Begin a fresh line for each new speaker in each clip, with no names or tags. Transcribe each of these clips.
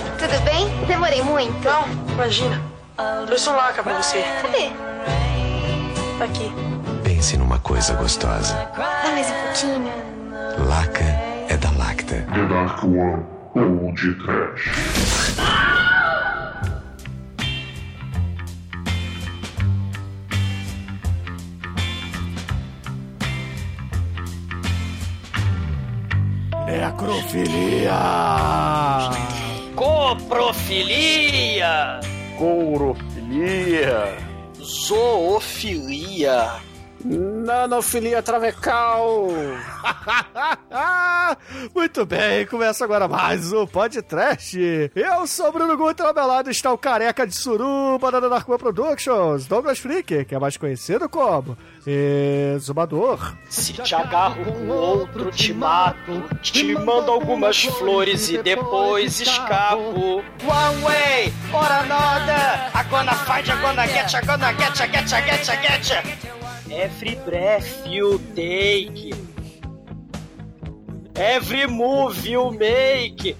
Tudo bem? Demorei muito?
Não, imagina. Trouxe um laca pra você.
Cadê?
Tá aqui.
Pense numa coisa gostosa.
Dá mais um pouquinho.
Laca é da Lacta.
The Dark One ou de Trash.
Necrofilia!
Coprofilia!
Courofilia!
Zoofilia!
Nanofilia travecal! Muito bem, começa agora mais um podcast. Eu sou o Bruno Guter, ao meu lado está o careca de suruba da Narcoa Productions, Douglas Freak, que é mais conhecido como Exumador.
Se te agarro com outro, te mato. Te mando algumas flores e depois escapo. One way or another. I'm gonna find, I'm gonna get, I'm gonna get, I get, I get, I get. Every breath you take. Every move you make.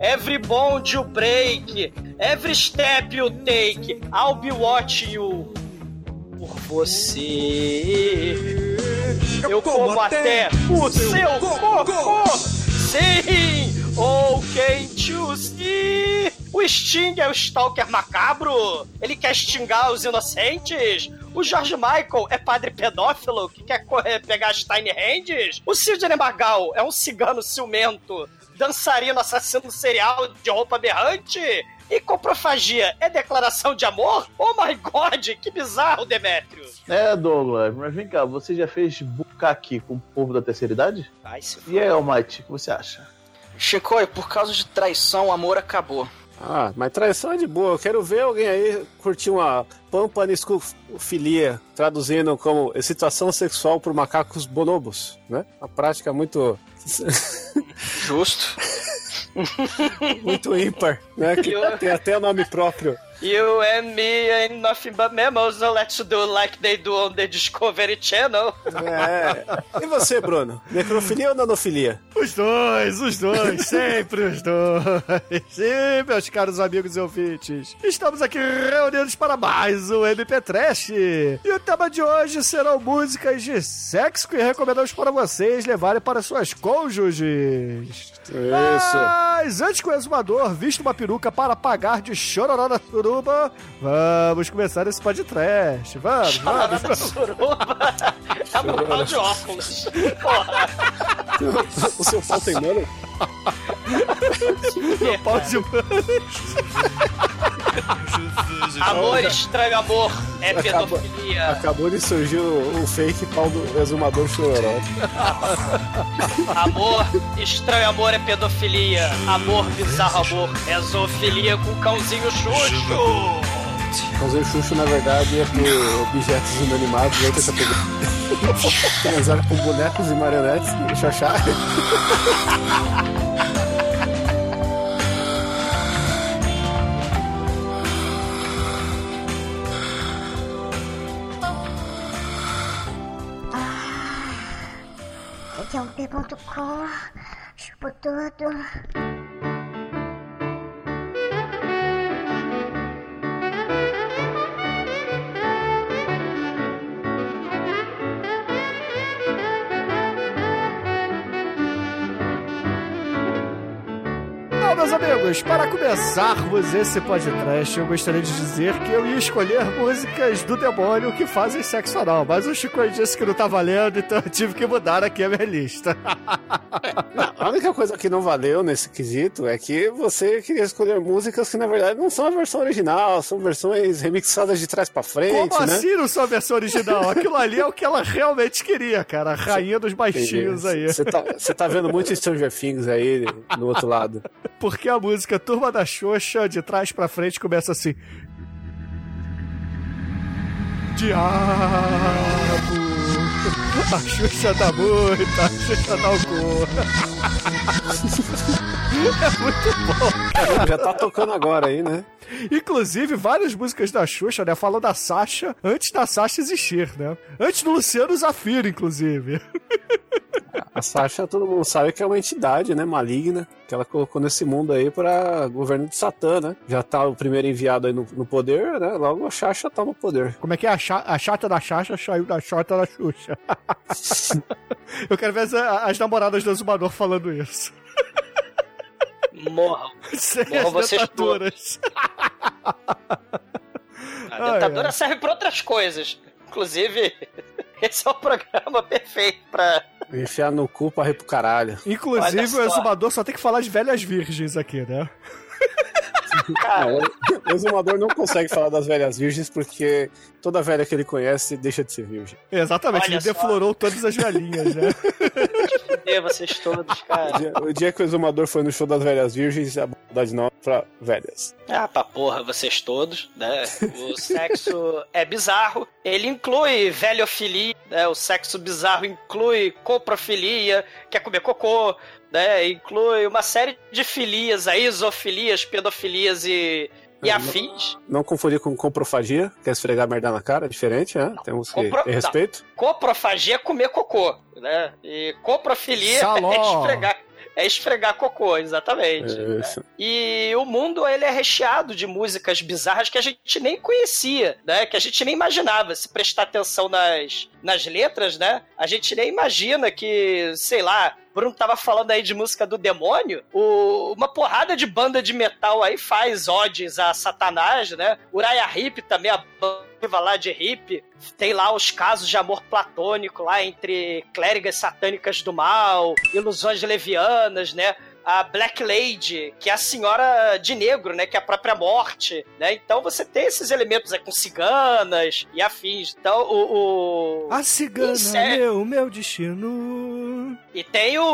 Every bond you break. Every step you take. I'll be watching you. Por você. Eu como até o seu corpo. Sim! Oh, can't you see? O Sting é o Stalker macabro? Ele quer extingar os inocentes? O George Michael é padre pedófilo que quer correr, pegar as Tiny Hands? O Sidney Magal é um cigano ciumento, dançarino assassino serial de roupa berrante? E coprofagia é declaração de amor? Oh my god, que bizarro, Demétrio!
É, Douglas, mas vem cá, você já fez bukkake com o povo da terceira idade?
Ai, se
E aí, Almighty, o que você acha?
Chico, por causa de traição, o amor acabou.
Ah, mas traição é de boa. Eu quero ver alguém aí curtir uma pampaniscofilia, traduzindo como excitação sexual por macacos bonobos, né? Uma prática muito
Justo.
muito ímpar, né? Que tem até nome próprio.
You and me ain't nothing but mammals, so let's do like they do on the Discovery Channel.
É. E você, Bruno? Necrofilia ou nanofilia? Os dois, os dois, sempre os dois. Sim, meus caros amigos e ouvintes. Estamos aqui reunidos para mais um MP Trash. E o tema de hoje serão músicas de sexo que recomendamos para vocês levarem para suas cônjuges. Isso. Mas antes que o exumador vista uma peruca para pagar de chororó na suruba, vamos começar esse podcast. Vamos, vamos.
Nada suruba. É meu pau de óculos. Porra.
o seu pau tem mano? Meu pau de
Amor estranho amor é pedofilia.
Acabou de surgir o, o fake pau do exumador chororó.
Amor estranho amor é pedofilia. Amor bizarro amor é zoofilia com cãozinho xuxo.
Fazer Xuxo, na verdade, é por objetos inanimados, outra categoria. Transar com bonecos e marionetes e xaxá.
Aqui é P.com. Chupo tudo.
Meus amigos, para começarmos esse podcast, eu gostaria de dizer que eu ia escolher músicas do demônio que fazem sexo anal, mas o Chico disse que não tá valendo, então eu tive que mudar aqui a minha lista. Não, a única coisa que não valeu nesse quesito é que você queria escolher músicas que na verdade não são a versão original, são versões remixadas de trás pra frente,
Como
né?
assim não sua versão original? Aquilo ali é o que ela realmente queria, cara. A rainha dos baixinhos aí.
Você tá, você tá vendo muito Stranger Things aí no outro lado.
Porque a música Turma da Xoxa, de trás pra frente, começa assim. Diabo! A Xuxa dá muito, a Xuxa dá o. É muito bom, cara.
Já tá tocando agora aí, né?
Inclusive, várias músicas da Xuxa, né? Falam da Sasha antes da Sasha existir, né? Antes do Luciano Zafiro, inclusive.
A Sasha, todo mundo sabe que é uma entidade, né, maligna, que ela colocou nesse mundo aí para governo de Satã, né? Já tá o primeiro enviado aí no, no poder, né? Logo a Sasha tá no poder.
Como é que é? A, a chata da Chacha saiu da chota da Xuxa. Eu quero ver as, as namoradas do Exumador falando isso.
Morram.
Sem
Morram
as
vocês
dentaduras.
A dentadura
ai.
serve pra outras coisas. Inclusive, esse é o programa perfeito pra.
Enfiar no cu pra rir pro caralho.
Inclusive, o. Exumador só tem que falar de velhas virgens aqui, né?
Cara,
O exumador não consegue falar das velhas virgens porque toda velha que ele conhece deixa de ser virgem.
Exatamente,
Olha
ele
só.
deflorou todas as velhinhas, né?
fuder vocês todos,
O
cara.
dia, o dia que o exumador foi no show das velhas virgens, a mudar de nome pra velhas.
Ah, pra porra, vocês todos, né? O sexo é bizarro. Ele inclui velhofilia, né? O sexo bizarro inclui coprofilia, quer comer cocô, né? Inclui uma série de filias aí, zoofilias, pedofilias e, e
É,
afins.
Não confundir com comprofagia, que é esfregar merda na cara, é diferente, né? Temos que
compro-
ter respeito.
Coprofagia é comer cocô, né? E coprofilia
Saló.
é esfregar, é esfregar cocô, exatamente.
É isso.
E o mundo ele é recheado de músicas bizarras que a gente nem conhecia, né? Que a gente nem imaginava. Se prestar atenção nas, nas letras, né? A gente nem imagina que, sei lá, Bruno tava falando aí de música do demônio. O- uma porrada de banda de metal aí faz odes a Satanás, né? Uriah Heep também, a banda lá de Heep. Tem lá os casos de amor platônico lá entre clérigas satânicas do mal, ilusões levianas, né? A Black Lady, que é a senhora de negro, né? Que é a própria morte, né? Então você tem esses elementos aí com ciganas e afins. Então o. o-
A cigana,
Inseto.
meu, meu destino.
E tem o,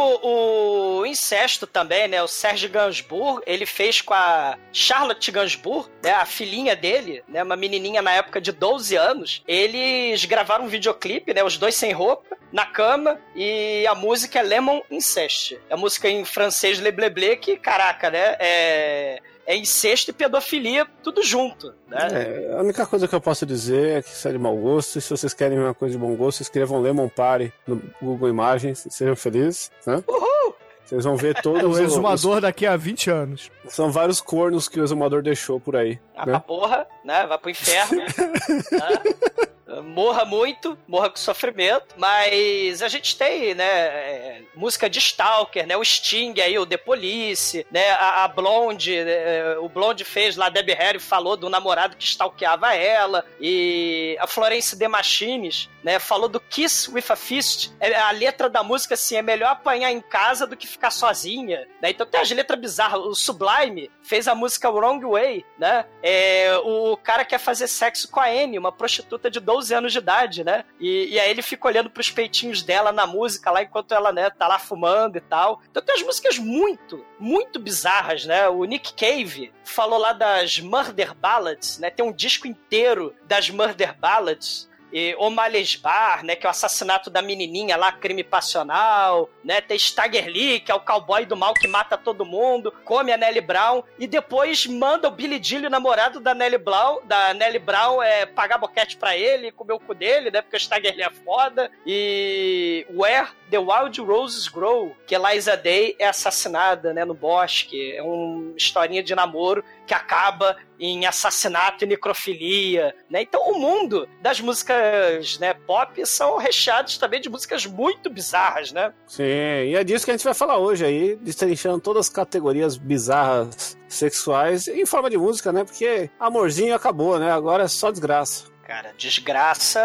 o incesto também, né? O Serge Gainsbourg, ele fez com a Charlotte Gainsbourg, né? A filhinha dele, né? Uma menininha na época de 12 anos. Eles gravaram um videoclipe, né? Os dois sem roupa, na cama, e a música é Lemon Incest. É a música em francês Le Blé Blé, que, caraca, né? É, é incesto e pedofilia, tudo junto, né?
É, a única coisa que eu posso dizer é que isso é de mau gosto. E se vocês querem uma coisa de bom gosto, escrevam Lemon Party no Google Imagens. Sejam felizes, né?
Uhul!
Vocês vão ver todos
o
os,
exumador daqui a 20 anos.
os- São vários cornos que o exumador deixou por aí.
Ah,
né?
pra porra, né? Vai pro inferno. né? Morra muito, morra com sofrimento, mas a gente tem, né, é, música de Stalker, né, o Sting aí, o The Police, né, a, a Blonde, é, o Blonde fez lá, Debbie Harry falou do namorado que stalkeava ela, e a Florence The Machines, né, falou do Kiss with a Fist, É, a letra da música, assim, é melhor apanhar em casa do que ficar sozinha, né, então tem as letras bizarras, o Sublime fez a música Wrong Way, né, é, o cara quer fazer sexo com a Anne, uma prostituta de 12 anos de idade, né? E, e aí ele fica olhando pros peitinhos dela na música lá, enquanto ela, né, tá lá fumando e tal. Então tem as músicas muito, muito bizarras, né? O Nick Cave falou lá das Murder Ballads, né? Tem um disco inteiro das Murder Ballads. E O'Malley's Bar, né, que é o assassinato da menininha lá, crime passional, né, tem Stagger Lee, que é o cowboy do mal que mata todo mundo, come a Nelly Brown e depois manda o Billy Dilly, o namorado da Nelly Brown, da Nelly Brown, é, pagar boquete pra ele, comer o cu dele, né, porque o Stagger Lee é foda. E Where the Wild Roses Grow, que Eliza Day é assassinada, né, no bosque, é uma historinha de namoro que acaba em assassinato e necrofilia, né? Então o mundo das músicas, né, pop são recheados também de músicas muito bizarras, né?
Sim, e é disso que a gente vai falar hoje aí, destrinchando todas as categorias bizarras sexuais em forma de música, né? Porque amorzinho acabou, né? Agora é só desgraça.
Cara, desgraça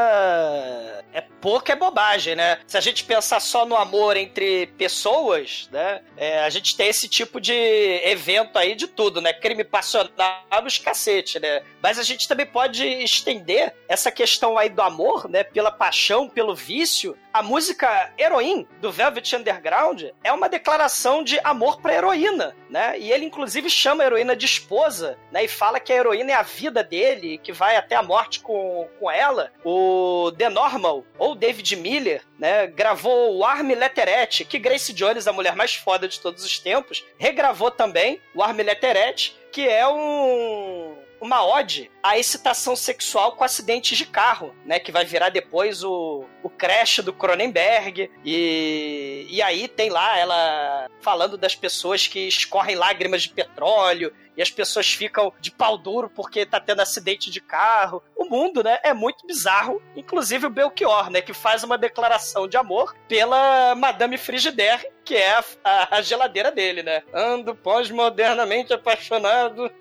é pouca é bobagem, né? Se a gente pensar só no amor entre pessoas, né? é, a gente tem esse tipo de evento aí de tudo, né? Crime passional, os cacete, né? Mas a gente também pode estender essa questão aí do amor, né? Pela paixão, pelo vício. A música Heroin, do Velvet Underground, é uma declaração de amor pra heroína, né? E ele, inclusive, chama a heroína de esposa, né? E fala que a heroína é a vida dele, que vai até a morte com, com ela. O The Normal, ou David Miller, né? Gravou o Army Letteret, que Grace Jones, a mulher mais foda de todos os tempos, regravou também o Army Letteret, que é um uma ode à excitação sexual com acidentes de carro, né? Que vai virar depois o, o crash do Cronenberg. E, e aí tem lá ela falando das pessoas que escorrem lágrimas de petróleo e as pessoas ficam de pau duro porque tá tendo acidente de carro. O mundo, né, é muito bizarro. Inclusive o Belchior, né, que faz uma declaração de amor pela Madame Frigidaire, que é a, a, a geladeira dele, né? Ando pós-modernamente apaixonado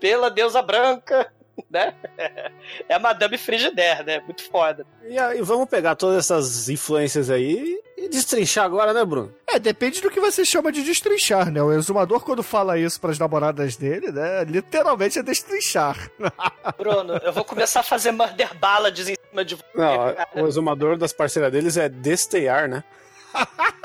pela deusa branca né? É a Madame Frigidaire, né? Muito foda.
E aí, vamos pegar todas essas influências aí e destrinchar agora, né, Bruno?
É, depende do que você chama de destrinchar, né? O exumador, quando fala isso pras namoradas dele, né? Literalmente é destrinchar.
Bruno, eu vou começar a fazer murder ballads em cima de você.
Não, o exumador das parceiras deles é destear, né?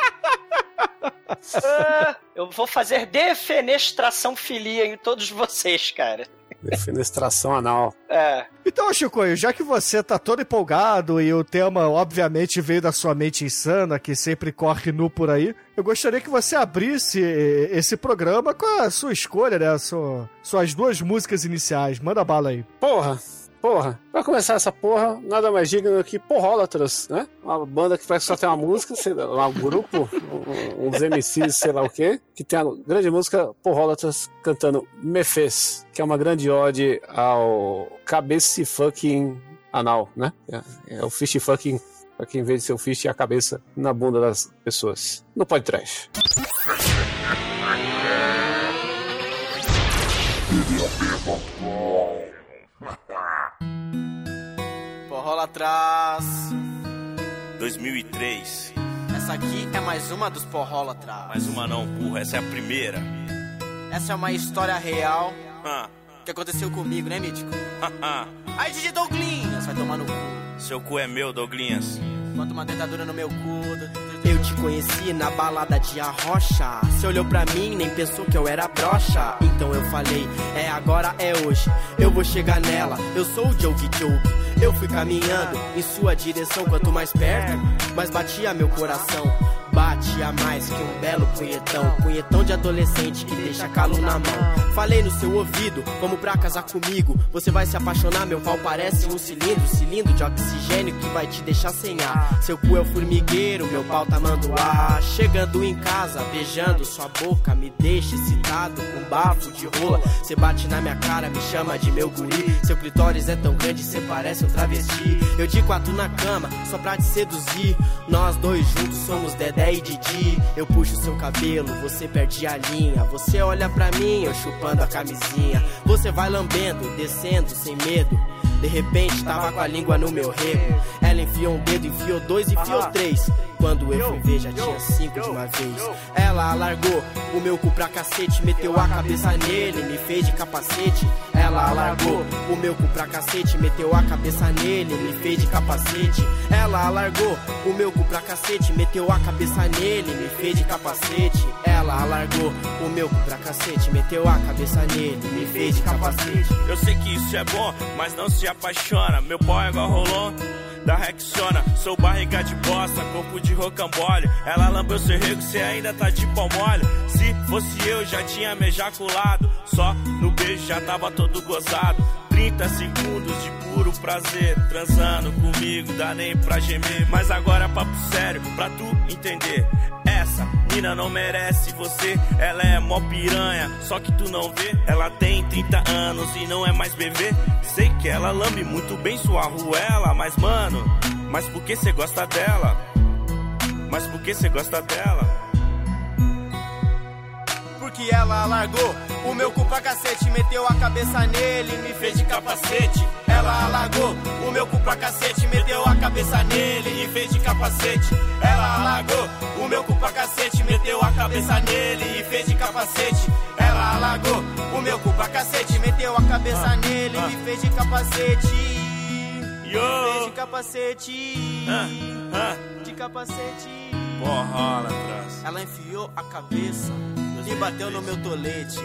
Ah, eu vou fazer defenestração filia em todos vocês, cara.
Defenestração anal.
É.
Então, Chico, já que você tá todo empolgado e o tema, obviamente, veio da sua mente insana, que sempre corre nu por aí, eu gostaria que você abrisse esse programa com a sua escolha, né? Sua, suas duas músicas iniciais. Manda bala aí.
Porra! Porra, pra começar essa porra, nada mais digno que Porrólatras, né? Uma banda que que só tem uma música, sei lá, um grupo, um, uns MCs, sei lá o quê, que tem a grande música Porrólatras cantando Mefes, que é uma grande ode ao cabeça fucking anal, né? É, é o fish fucking, pra quem vê o fish e a cabeça na bunda das pessoas. No podcast.
Porrola atrás.
2003.
Essa aqui é mais uma dos Porrola atrás.
Mais uma não, burra. Essa é a primeira.
Essa é uma história real
Ah,
que aconteceu comigo, né, Mítico? Aí, DJ Douglinhas, vai tomar no cu.
Seu cu é meu, Douglinhas.
Bota uma dentadura no meu cu. Eu te conheci na balada de Arrocha. Você olhou pra mim, nem pensou que eu era brocha. Então eu falei, é agora, é hoje. Eu vou chegar nela, eu sou o Joke Joke. Eu fui caminhando em sua direção, quanto mais perto, mais batia meu coração. Batia mais que um belo punhetão, punhetão de adolescente que deixa calo na mão. Falei no seu ouvido, vamos pra casar comigo. Você vai se apaixonar, meu pau parece um cilindro, cilindro de oxigênio que vai te deixar sem ar. Seu cu é o formigueiro, meu pau tá mando ar. Chegando em casa, beijando sua boca, me deixa excitado com bafo de rola. Cê bate na minha cara, me chama de meu guri. Seu clitóris é tão grande, cê parece um travesti. Eu de quatro na cama, só pra te seduzir. Nós dois juntos somos Dedé e Didi. Eu puxo seu cabelo, você perde a linha. Você olha pra mim, eu chupando a camisinha. Você vai lambendo, descendo sem medo. De repente tava com a língua no meu rego. Ela enfiou um dedo, enfiou dois, enfiou três. Quando eu fui ver, já tinha cinco de uma vez. Ela alargou o meu cu pra cacete, meteu a cabeça nele, me fez de capacete. Ela alargou o meu cu pra cacete, meteu a cabeça nele, me fez de capacete. Ela alargou o meu cu pra cacete, meteu a cabeça nele, me fez de capacete. Ela alargou o meu cu pra cacete, meteu a cabeça nele, me fez de capacete.
Eu sei que isso é bom, mas não se apaixona. Meu pau é igual rolão da Rexona. Sou barriga de bosta, corpo de rocambole. Ela lambeu seu rego, cê ainda tá de pau mole. Se fosse eu, já tinha me ejaculado. Só no beijo já tava todo gozado. 30 segundos de puro prazer. Transando comigo, dá nem pra gemer. Mas agora é papo sério, pra tu entender. Mina não merece você, ela é mó piranha, só que tu não vê. Ela tem 30 anos e não é mais bebê. Sei que ela lambe muito bem sua ruela, mas mano, mas por que cê gosta dela? Mas por que cê gosta dela?
Porque ela largou o meu cu pra cacete, meteu a cabeça nele, me fez de capacete. Ela largou o meu cu pra cacete, meteu a cabeça nele e fez de capacete. Ela largou o meu cu pra cacete, meteu a cabeça nele e fez de capacete. Ela largou o meu cu pra cacete, meteu a cabeça nele e me fez de capacete.
Yo!
Fez de capacete.
Ah, ah.
De capacete.
Atrás.
Ela enfiou a cabeça e bateu no meu tolete.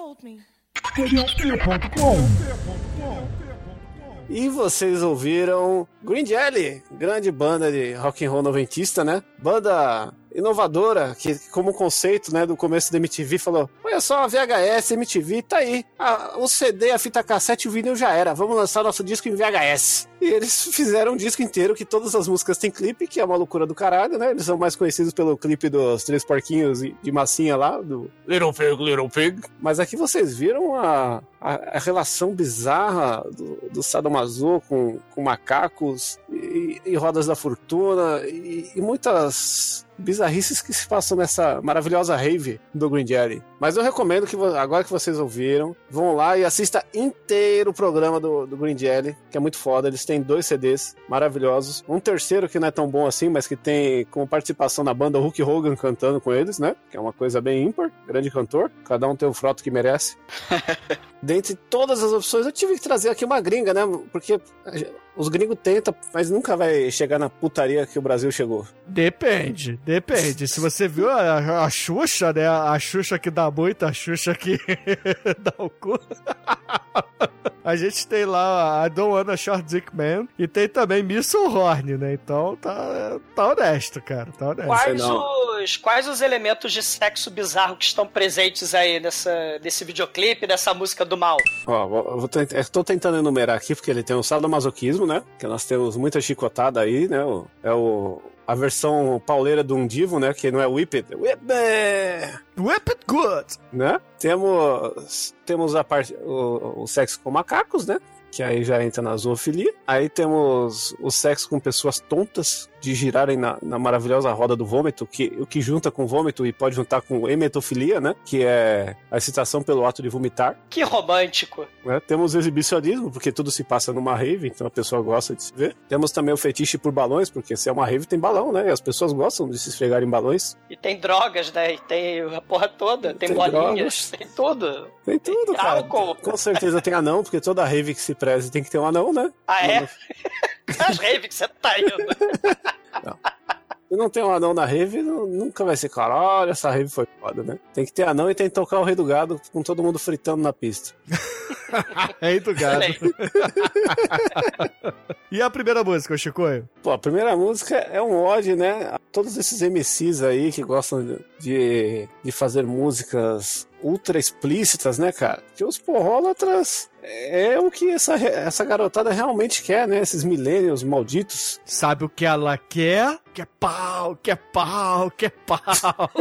told me.
E vocês ouviram Green Jelly, grande banda de rock and roll noventista, né? Banda inovadora, que como conceito, né, do começo da MTV, falou, olha só, a VHS, MTV, tá aí. A, o CD, a fita cassete, o vinil já era. Vamos lançar nosso disco em VHS. E eles fizeram um disco inteiro que todas as músicas têm clipe, que é uma loucura do caralho, né? Eles são mais conhecidos pelo clipe dos Três Porquinhos de Massinha lá, do... Little Pig, Little Pig. Mas aqui vocês viram a, a, a relação bizarra do, do sadomaso com, com macacos e, e, rodas da fortuna e, e muitas bizarrices que se passam nessa maravilhosa rave do Green Jelly. Mas eu recomendo que agora que vocês ouviram, vão lá e assista inteiro o programa do, do Green Jelly, que é muito foda. Eles têm dois CDs maravilhosos. Um terceiro que não é tão bom assim, mas que tem com participação da banda Hulk Hogan cantando com eles, né? Que é uma coisa bem ímpar. Grande cantor. Cada um tem o froto que merece. Dentre todas as opções, eu tive que trazer aqui uma gringa, né? Porque os gringos tentam, mas nunca vai chegar na putaria que o Brasil chegou.
Depende, depende. Se você viu a, a Xuxa, né? A Xuxa que dá muito, a Xuxa que dá o cu. A gente tem lá a Don't Wanna Short Dick Man e tem também Missile Horn, né? Então tá, tá honesto, cara. Tá honesto.
Quais os, quais os elementos de sexo bizarro que estão presentes aí nessa, nesse videoclipe, nessa música do mal?
Ó, eu eu tô tentando enumerar aqui, porque ele tem o sadomasoquismo, né? Que nós temos muita chicotada aí, né? É o, a versão pauleira do Undivo, né? Que não é Whipped. Whipped!
Whipped good!
Né? Temos, temos a parte, o, o sexo com macacos, né? Que aí já entra na zoofilia. Aí temos o sexo com pessoas tontas de girarem na, na maravilhosa roda do vômito, que, o que junta com vômito e pode juntar com emetofilia, né? Que é a excitação pelo ato de vomitar.
Que romântico.
né? Temos o exibicionismo, porque tudo se passa numa rave, então a pessoa gosta de se ver. Temos também o fetiche por balões, porque se é uma rave tem balão, né? E as pessoas gostam de se esfregar em balões.
E tem drogas, né? E tem a porra toda, tem,
Tem
bolinhas, tem tudo.
Tem tudo, cara.
álcool.
Com certeza tem anão, porque toda rave que se preze tem que ter um anão, né?
Ah, é? As raves que você tá indo.
Se não tem um anão na rave, nu- nunca vai ser, cara, olha, essa rave foi foda, né? Tem que ter anão e tem que tocar o Rei do Gado com todo mundo fritando na pista.
Rei do gado. e a primeira música, Chicoio?
Pô, a primeira música é um ode, né? A todos esses MCs aí que gostam de, de fazer músicas ultra explícitas, né, cara? Que os porrólatras é o que essa, essa garotada realmente quer, né? Esses millennials malditos.
Sabe o que ela quer? Quer pau, quer pau, quer pau.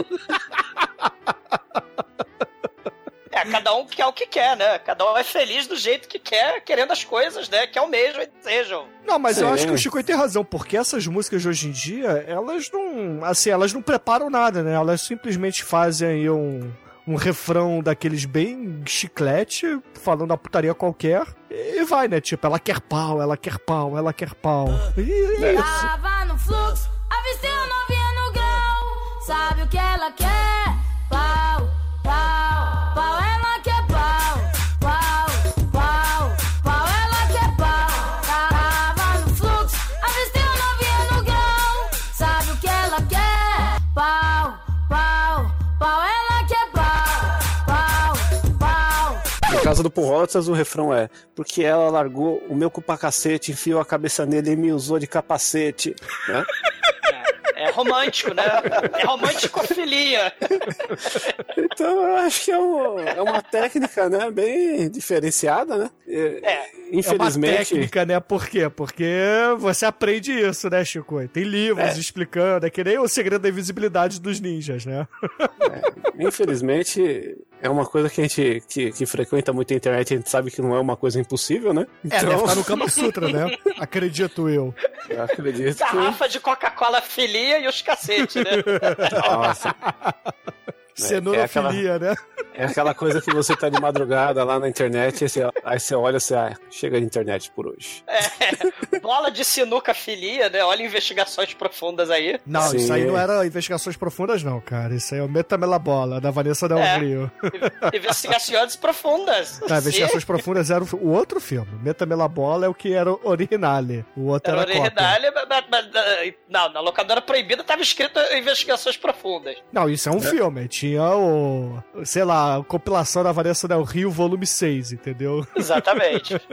É, cada um quer o que quer, né? Cada um é feliz do jeito que quer, querendo as coisas, né? Que almejam e desejam.
Não, mas eu
Sim.
acho que o Chico tem razão, porque essas músicas de hoje em dia, elas não. Assim, elas não preparam nada, né? Elas simplesmente fazem aí um, um refrão daqueles bem chiclete, falando a putaria qualquer, e vai, né? Tipo, ela quer pau, ela quer pau, ela quer pau. E é isso.
Tava no fluxo, avistei novinha no grau. Sabe o que ela quer?
Caso do Porrolatras, o refrão é Porque ela largou o meu cu pra cacete, enfiou a cabeça nele e me usou de capacete, né?
É romântico, né? É românticofilia.
Então eu acho que é, um- é uma técnica, né, bem diferenciada, né?
É.
Infelizmente...
É uma técnica, né? Por quê? Porque você aprende isso, né, Chico? Tem livros
É.
explicando, é que nem o segredo da invisibilidade dos ninjas, né?
Infelizmente, é uma coisa que a gente que, que frequenta muito a internet, a gente sabe que não é uma coisa impossível, né?
É, deve estar no Kama Sutra, né? Acredito eu.
Eu acredito que...
Garrafa de Coca-Cola filia e os cacete, né?
Nossa.
Cenourafilia, né?
É aquela coisa que você tá de madrugada lá na internet, aí você, aí você olha e você, ah, chega de internet por hoje.
É, bola de sinuca filia, né? Olha investigações profundas aí.
Não,
Sim.
isso aí não era investigações profundas, não, cara. Isso aí é o Metamela Bola, da Vanessa Del
É.
Rio.
Investigações profundas.
Não, investigações profundas era o, outro filme. Metamela Bola é o que era o originale. O outro
Era
era, cópia.
original, mas, mas- mas- não, na locadora proibida tava escrito investigações profundas.
Não, isso é um filme. Tinha o. Sei lá, a compilação da Vanessa Del Rio, volume 6, entendeu?
Exatamente.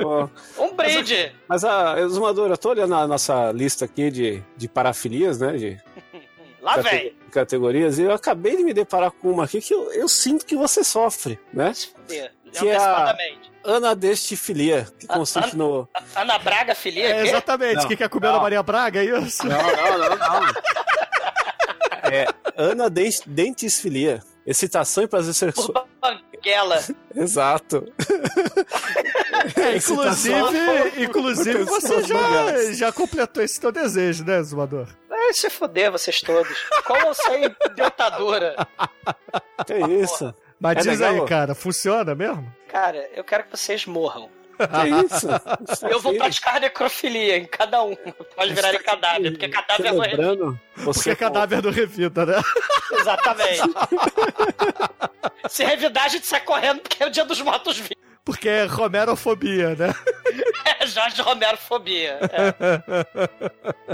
Um brinde.
Mas a Exumadora, eu tô olhando a nossa lista aqui de, de parafilias, né? De
Lá
cate-
vem.
categorias, e eu acabei de me deparar com uma aqui que eu, eu sinto que você sofre, né? Que é a
Antecipadamente.
anadestifilia, que consiste no.
Ana Braga filia,
É, exatamente.
Não,
Quem quer comer a
não.
Maria Braga, é isso?
Não, não, não, não. É anadesfilia. Excitação e prazer sexual.
Banguela.
Exato.
É, inclusive, inclusive você já, já completou esse teu desejo, né, Zumador?
É, Vai se fuder, vocês todos. Como sem dentadura?
Que isso?
Mas
É
diz
legal?
aí, cara, funciona mesmo?
Cara, eu quero que vocês morram.
Que isso? Isso
Eu vou praticar necrofilia em cada um. Pode virar em cadáver, porque cadáver não é
Lembrando, você
Porque é cadáver do revida, né?
Exatamente. Se revidar, a gente sai correndo porque é o dia dos mortos vivos.
Porque é romerofobia, né?
É Jorge Romero fobia. É.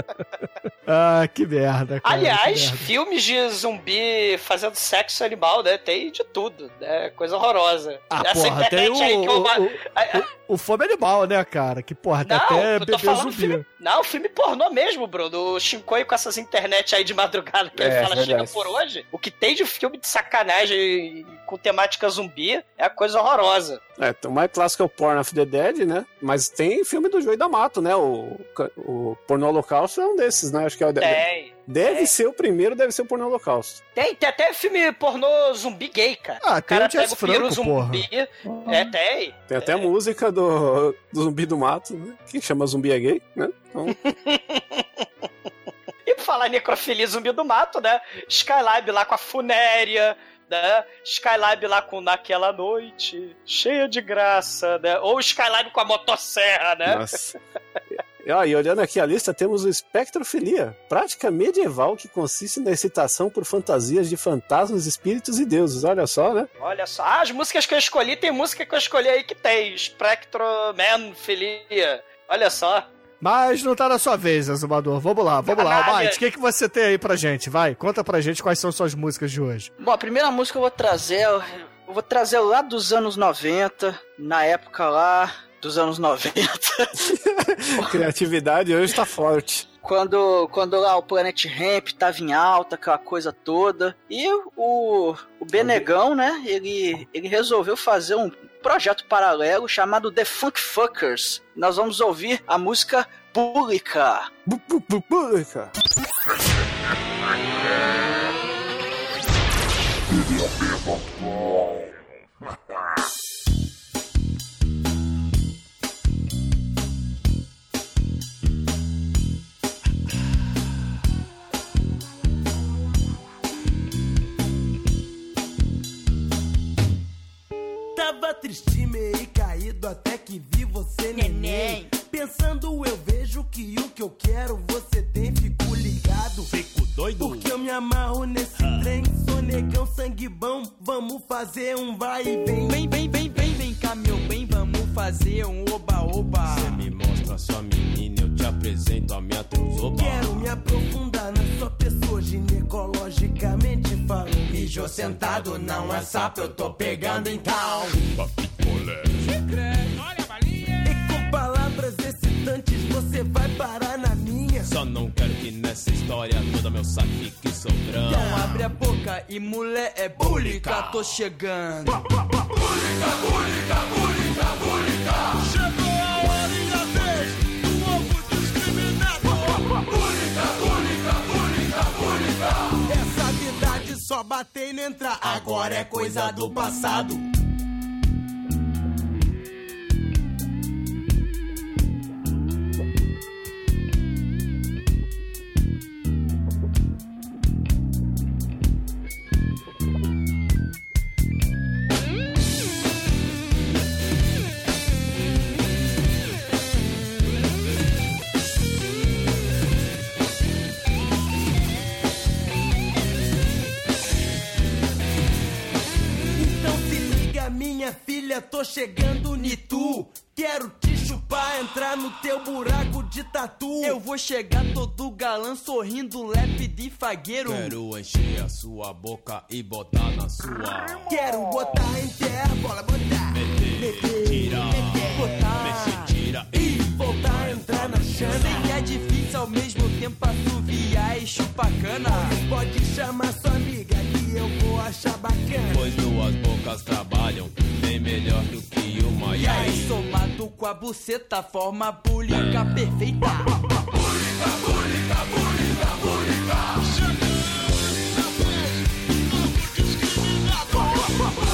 Ah, que merda, cara.
Aliás,
que merda.
filmes de zumbi fazendo sexo animal, né? Tem de tudo, né? Coisa horrorosa.
Ah,
Essa
porra, tem o,
internet aí que eu...
o, o, o fome animal, né, cara? Que, porra, tem
Não,
até
eu tô
bebê
falando
zumbi.
filme. Não, filme pornô mesmo, Bruno. O Shinkoi com essas internet aí de madrugada que ele
É,
fala
verdade.
chega por hoje. O que tem de filme de sacanagem com temática zumbi é a coisa horrorosa.
É, o mais clássico é o Porn of the Dead, né? Mas tem filme do Joey da Mato, né? O, o Porno Holocausto é um desses, né? Acho que é o.
Tem.
Deve
tem.
ser o primeiro, deve ser o Porno Holocausto.
Tem, tem até filme pornô zumbi gay, cara.
Ah,
o
tem
cara
o
pega o peru
Franco, porra.
zumbi. É, tem.
Tem até a música do, do Zumbi do Mato, né? Que chama Zumbi é Gay, né? Então,
E por falar necrofilia zumbi do mato, né? Skylab lá com a funéria, né? Skylab lá com Naquela Noite, cheia de graça, né? Ou Skylab com a motosserra, né?
nossa. E, e olhando aqui a lista, temos o espectrofilia, prática medieval que consiste na excitação por fantasias de fantasmas, espíritos e deuses. Olha só, né?
Olha só, ah, as músicas que eu escolhi, tem música que eu escolhi aí que tem. Spectroman, filia. Olha só.
Mas não tá na sua vez, Azumador. Vamos lá, vamos lá.
Caralho.
Almighty, o que, que você tem aí pra gente? Vai, conta pra gente quais são suas músicas de hoje.
Bom, a primeira música que eu vou trazer, eu vou trazer lá dos anos 90, na época lá dos anos 90,
Criatividade hoje tá forte.
quando, quando lá o Planet Ramp tava em alta, aquela coisa toda. E o, o Benegão, né, ele, ele resolveu fazer um projeto paralelo chamado The Funk Fuckers. Nós vamos ouvir a música Pública.
Pública.
Búlica, tô chegando.
Chegou a hora e a vez do ovo discriminado. Búlica, búlica, búlica, búlica. Essa verdade só bater e entrar. Agora é coisa do passado.
Fagueiro.
Quero encher a sua boca e botar na sua.
Quero botar em terra, bola botar.
Meter, tira,
botar.
mexe, tira
e voltar a entrar na chana.
Sei que é difícil ao mesmo tempo assoviar e chupar cana.
Pode chamar sua amiga que eu vou achar bacana.
Pois duas bocas trabalham bem melhor do que uma.
E aí, somado com a buceta, forma a búlica perfeita.
Mina que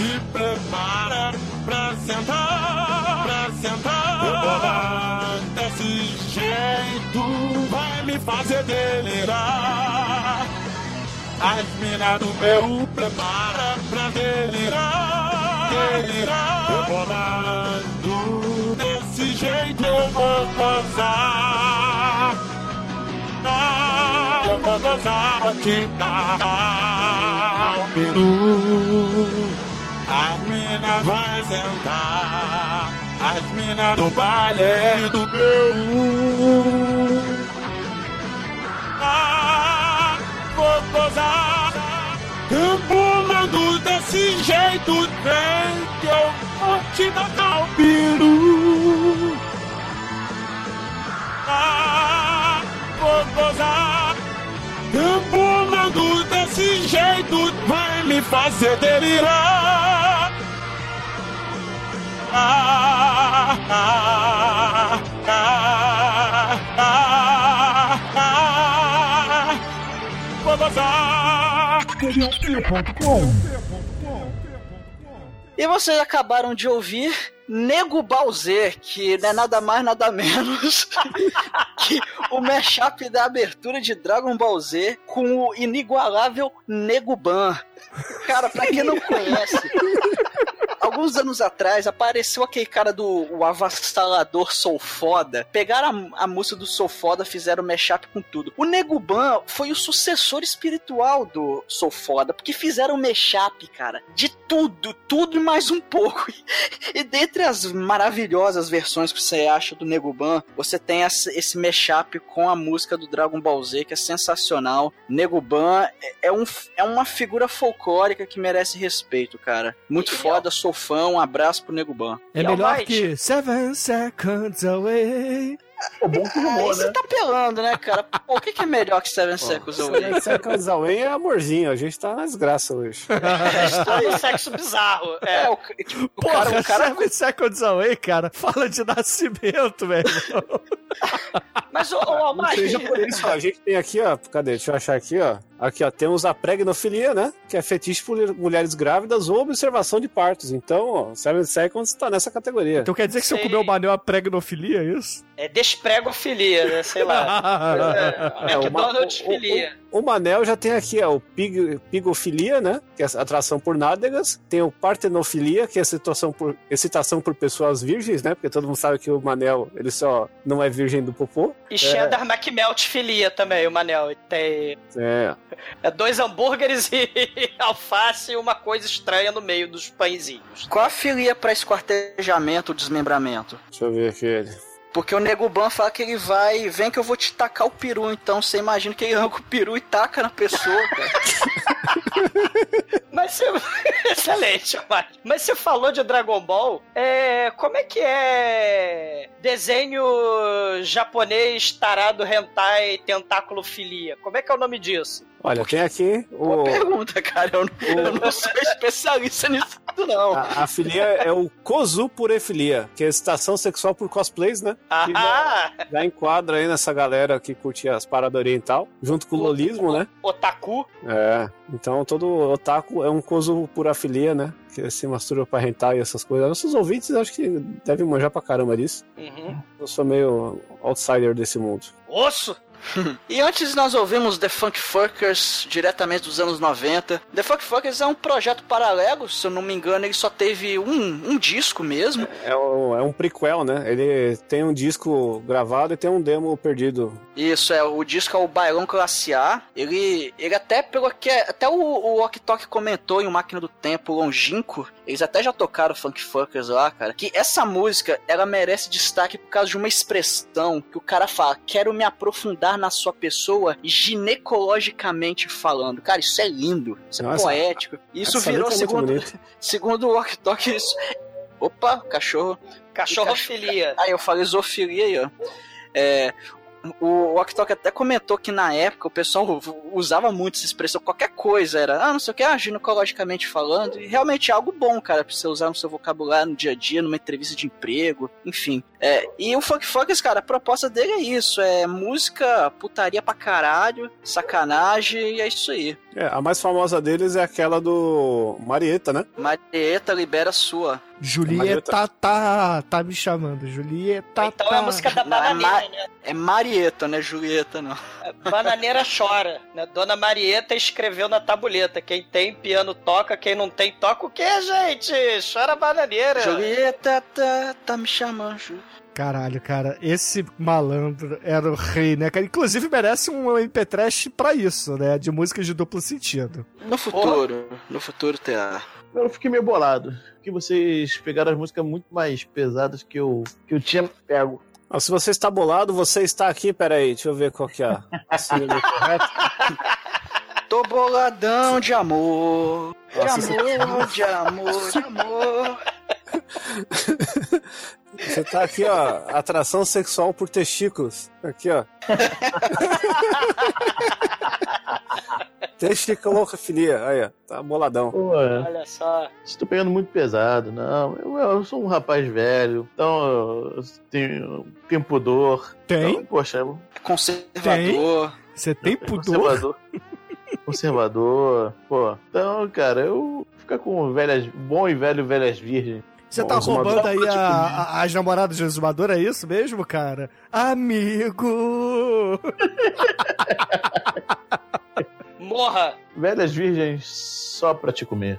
se prepara pra sentar, pra sentar. Eu vou desse jeito, vai me fazer delirar. As minas do meu prepara pra delirar, delirar. Eu vou desse jeito, eu vou gozar. Ah, eu vou gozar, vou te dar peru. Mina vai sentar, as minas do baile do Peru. Ah, vou gozar, empurrando desse jeito, vem que eu vou te dar o peru. Ah, vou gozar, empurrando desse jeito, vai me fazer delirar.
E vocês acabaram de ouvir Nego Bowser, que não é nada mais, nada menos que o mashup da abertura de Dragon Ball Z com o inigualável Nego Ban. Cara, pra quem não conhece, alguns anos atrás apareceu aquele cara do o avassalador Sou Foda. Pegaram a, a música do Sou Foda, fizeram mashup com tudo. O Nego Ban foi o sucessor espiritual do Sou Foda, porque fizeram mashup, cara, de tudo, tudo e mais um pouco. E dentre as maravilhosas versões que você acha do Nego Ban, você tem essa- esse mashup com a música do Dragon Ball Z, que é sensacional. Nego Ban é- é, um, é uma figura folclórica que merece respeito, cara. Muito foda, sou fã, um abraço pro Nego Ban.
É melhor que Seven Seconds Away.
O bom que
Ah, aí você tá pelando, né, cara? Pô, o que, que é melhor que Seven Seconds Away?
Seven Seconds Away é amorzinho, a gente tá na desgraça hoje.
Está no sexo bizarro. É,
o, tipo,
Porra,
cara- o cara-
Seven Seconds Away, cara, fala de nascimento, velho.
Mas, ô, ô Almighty,
seja por isso, ó, a gente tem aqui, ó, cadê? Deixa eu achar aqui, ó. Aqui, ó, temos a pregnofilia, né? Que é fetiche por mulheres grávidas ou observação de partos. Então, ó, Seven Seconds tá nessa categoria.
Então quer dizer que se eu comer o manel, a pregnofilia, é isso?
é despregofilia, né? Sei lá. É,
É, o, ma-
McDonald's
o-
filia.
o- o Manel já tem aqui, ó, o pig, pigofilia, né? Que é atração por nádegas. Tem o partenofilia, que é excitação por, excitação por pessoas virgens, né? Porque todo mundo sabe que o Manel, ele só não é virgem do popô.
E cheddar McMelt filia também, o Manel. Tem
É.
é dois hambúrgueres e alface e uma coisa estranha no meio dos pãezinhos.
Qual a filia pra esquartejamento, desmembramento?
Deixa eu ver aqui ele.
Porque o Nego Ban fala que ele vai, vem que eu vou te tacar o peru, então você imagina que ele arranca o peru e taca na pessoa, cara.
Mas você... Excelente, Almighty. Mas você falou de Dragon Ball, é... como é que é desenho japonês tarado hentai tentáculo filia? Como é que é o nome disso?
Olha, tem aqui o.
Pergunta, cara, eu não, eu não sou especialista nisso não.
A, a filia é o cosupurefilia, que é excitação sexual por cosplays, né? Que já, já enquadra aí nessa galera que curte as paradas oriental, junto com o lolismo, né?
Otaku.
É, então todo otaku é um cosupurefilia, né? Que se masturba pra rentar e essas coisas. Nossos ouvintes acho que devem manjar pra caramba disso.
Uhum.
Eu sou meio outsider desse mundo.
Osso!
E antes nós ouvimos The Funk Fuckers, diretamente dos anos 90. The Funk Fuckers é um projeto paralelo, se eu não me engano, ele só teve um, um disco mesmo.
É um, é um prequel, né? Ele tem um disco gravado e tem um demo perdido.
Isso, é, o disco é o Bailão Classe A. Ele, ele até pegou aqui, até o, o Ok Tok comentou em o Máquina do Tempo Longínquo, eles até já tocaram Funk Fuckers lá, cara, que essa música, ela merece destaque por causa de uma expressão que o cara fala, quero me aprofundar na sua pessoa ginecologicamente falando. Cara, isso é lindo, isso é
Nossa,
poético. Isso virou,
é
segundo,
bonita.
segundo o Ok Tok, isso... Opa, cachorro.
Cachorrofilia.
Aí eu falei zoofilia aí, ó. É, O Oktok até comentou que na época o pessoal usava muito essa expressão, qualquer coisa era, ah, não sei o que, ah, ginecologicamente falando, e realmente é algo bom, cara, pra você usar no seu vocabulário no dia a dia, numa entrevista de emprego, enfim. É, e o Funk Funkers, cara, a proposta dele é isso, é música, putaria pra caralho, sacanagem, e é isso aí.
É, a mais famosa deles é aquela do Marieta, né?
Marieta libera sua.
Julieta tá, tá me chamando. Julieta
Então
tá.
é a música da
Não, é,
bananeira,
Ma-
né?
é Marieta, não é Julieta, não.
Bananeira chora, né? Dona Marieta escreveu na tabuleta. Quem tem piano toca, quem não tem toca o quê, gente? Chora bananeira.
Julieta tá, tá me chamando, Ju.
Caralho, cara, esse malandro era o rei, né, cara? Inclusive merece um MP3 pra isso, né? De músicas de duplo sentido.
No futuro, no futuro terá.
Eu fiquei meio bolado. Que vocês pegaram as músicas muito mais pesadas que eu, que eu tinha pego.
Ah, se você está bolado, você está aqui, peraí, deixa eu ver qual que é a sílaba correta.
Tô boladão de amor. De
Nossa,
amor, de amor, de amor.
Você tá aqui, ó, atração sexual por testículos. Aqui, ó. Testiculofilia, aí, ó, tá boladão.
Pô,
Olha só.
estou pegando muito pesado, não. Eu, eu sou um rapaz velho, então eu tenho, tenho pudor.
Tem?
Então, poxa, eu-
Conservador.
Você tem pudor?
conservador. conservador. Pô, então, cara, eu vou ficar com velhas, bom e velho velhas virgens.
Você tá roubando aí a- a- as namoradas de exumador, é isso mesmo, cara? Amigo!
Morra.
Velhas virgens só pra te comer.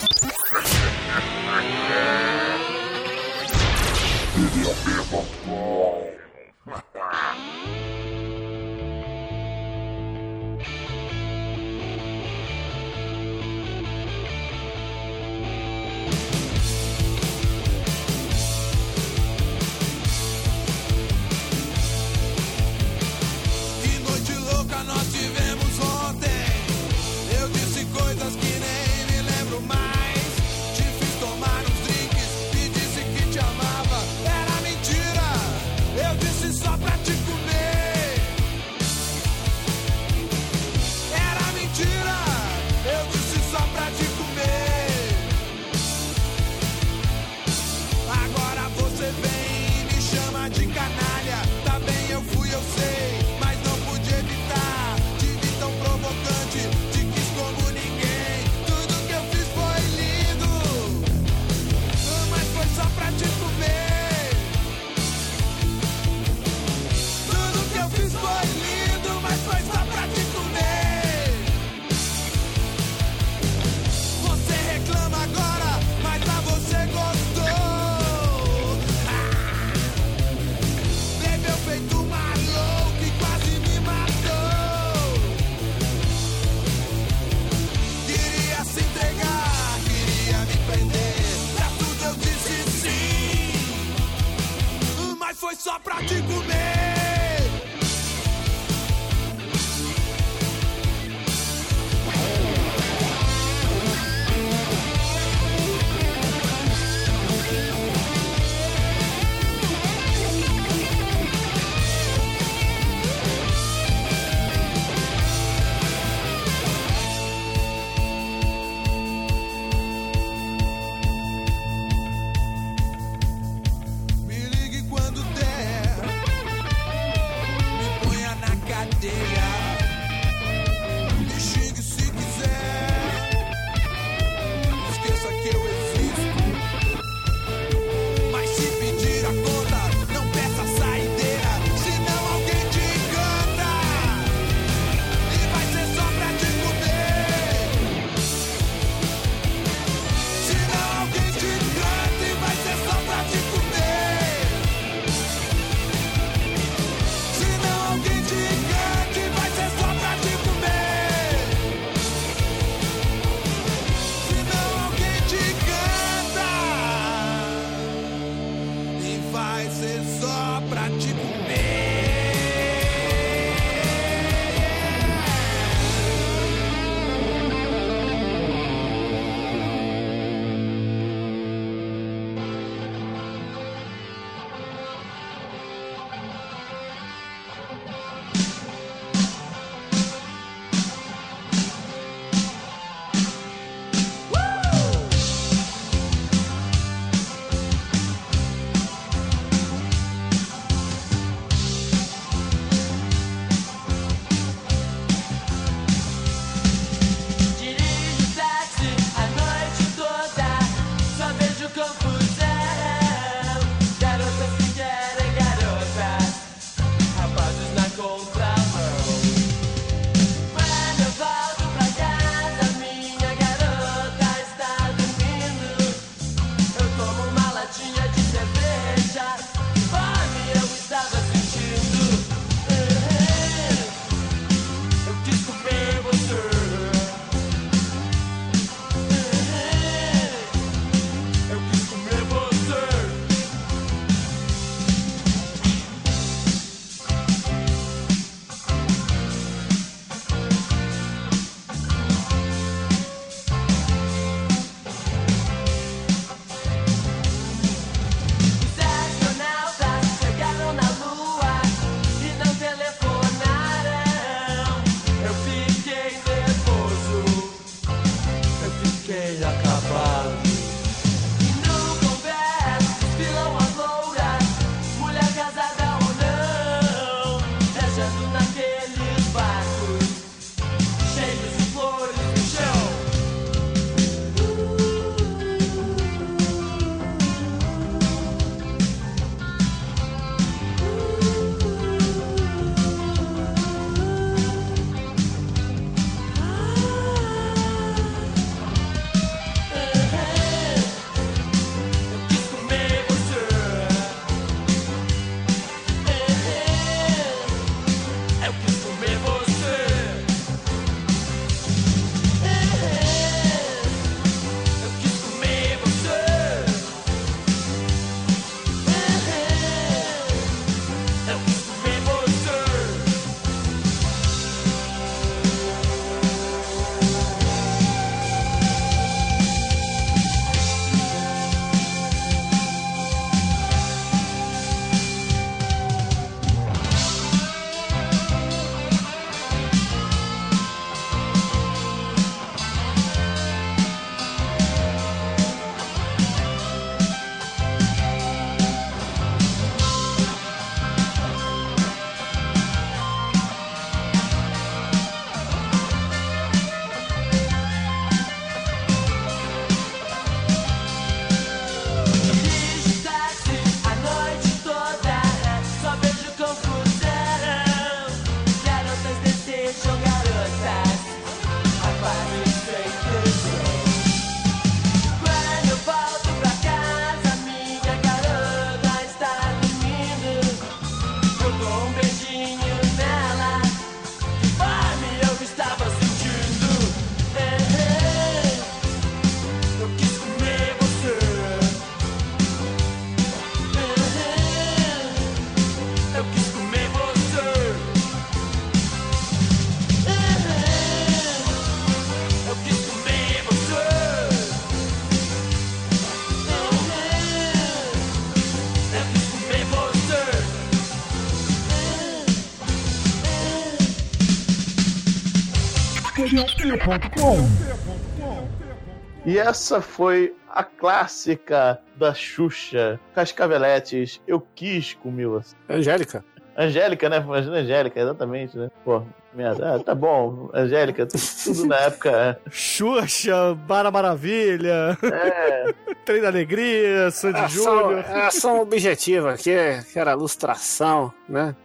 E
essa foi a clássica da Xuxa, Cascaveletes, Eu Quis comer você.
Angélica.
Angélica, né? Imagina Angélica, exatamente, né? Pô, merda. Ah, tá bom, Angélica, tu- tudo na época.
Xuxa, Bara Maravilha,
É.
Trem da Alegria, Sandy
Ação,
Júnior,
é ação objetiva aqui, que era ilustração, né?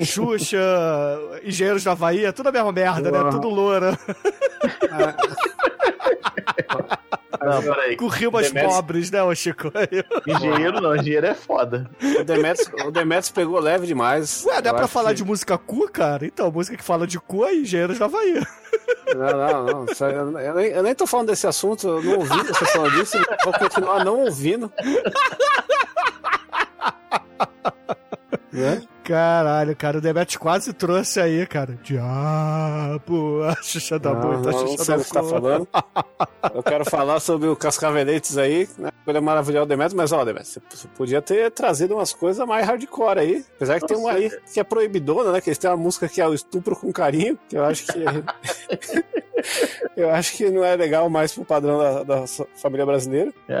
Xuxa, Engenheiros da Havaí, é tudo a mesma merda, né?
Porra.
Tudo loura.
Não, peraí.
Com rimas
Demetrius-
pobres, né, ô Chico?
Engenheiro não, engenheiro é foda.
O Demetrius, o Demetrius pegou leve demais.
Ué, dá
Eu
pra falar
que-
de música cu, cara? Então, música que fala de cu é Engenheiros da Havaí.
Não, não, não. Eu nem, eu nem tô falando desse assunto, eu não ouvi você falando disso, vou continuar não ouvindo. Né?
Caralho, cara, o Demet quase trouxe aí, cara. Diabo, a Xuxa da
Não,
Moita, a
não,
Xuxa
não sei
da
o que você tá falando. Eu quero falar sobre o Cascaveletes aí, né? Coisa maravilhosa do Demetrius, mas ó, Demetrius, você podia ter trazido umas coisas mais hardcore aí. Apesar que tem uma aí que é proibidona, né? Que eles têm uma música que é o estupro com carinho, que eu acho que. eu acho que não é legal mais pro padrão da, da família brasileira.
É,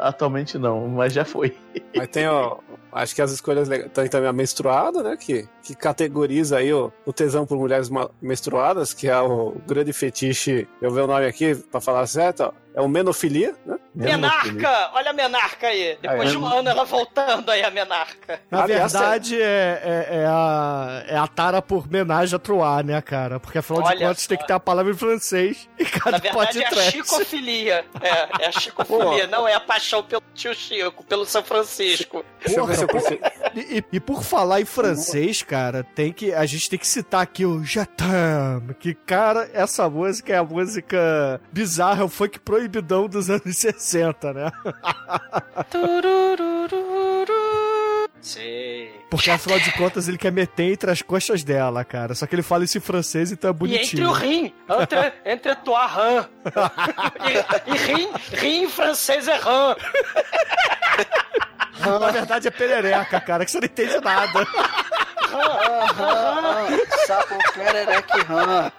atualmente não, mas já foi.
Mas tem, ó, acho que as escolhas legais. Tem também a menstruada, né? Que, que categoriza aí o, o tesão por mulheres menstruadas, que é o grande fetiche. Eu ver o nome aqui pra falar certo, ó. É o menofilia, né?
Menarca! Olha a menarca aí. Depois
Ah, é?
de um ano ela voltando aí, a menarca.
Na verdade, é, é, é a, é a tara por menagem a Troar, né, cara? Porque afinal de
Olha
contas
só.
tem que ter a palavra em francês e cada
Na verdade é a chicofilia. É, é a chicofilia, não é a paixão pelo tio Chico, pelo São Francisco.
Consigo.
E, e- e por falar em francês, cara, tem que a gente tem que citar aqui o Jatam, que cara, essa música é a música bizarra, é o funk proibidão dos anos 60, né?
Sei.
Porque afinal de contas ele quer meter entre as costas dela, cara. Só que ele fala isso em francês, então é
E
bonitinho.
entre o rim, entre, entre toi, rim. E, e rim, rim em francês é rim.
Na verdade é perereca, cara, que você não entende nada.
Sapo perereque ram.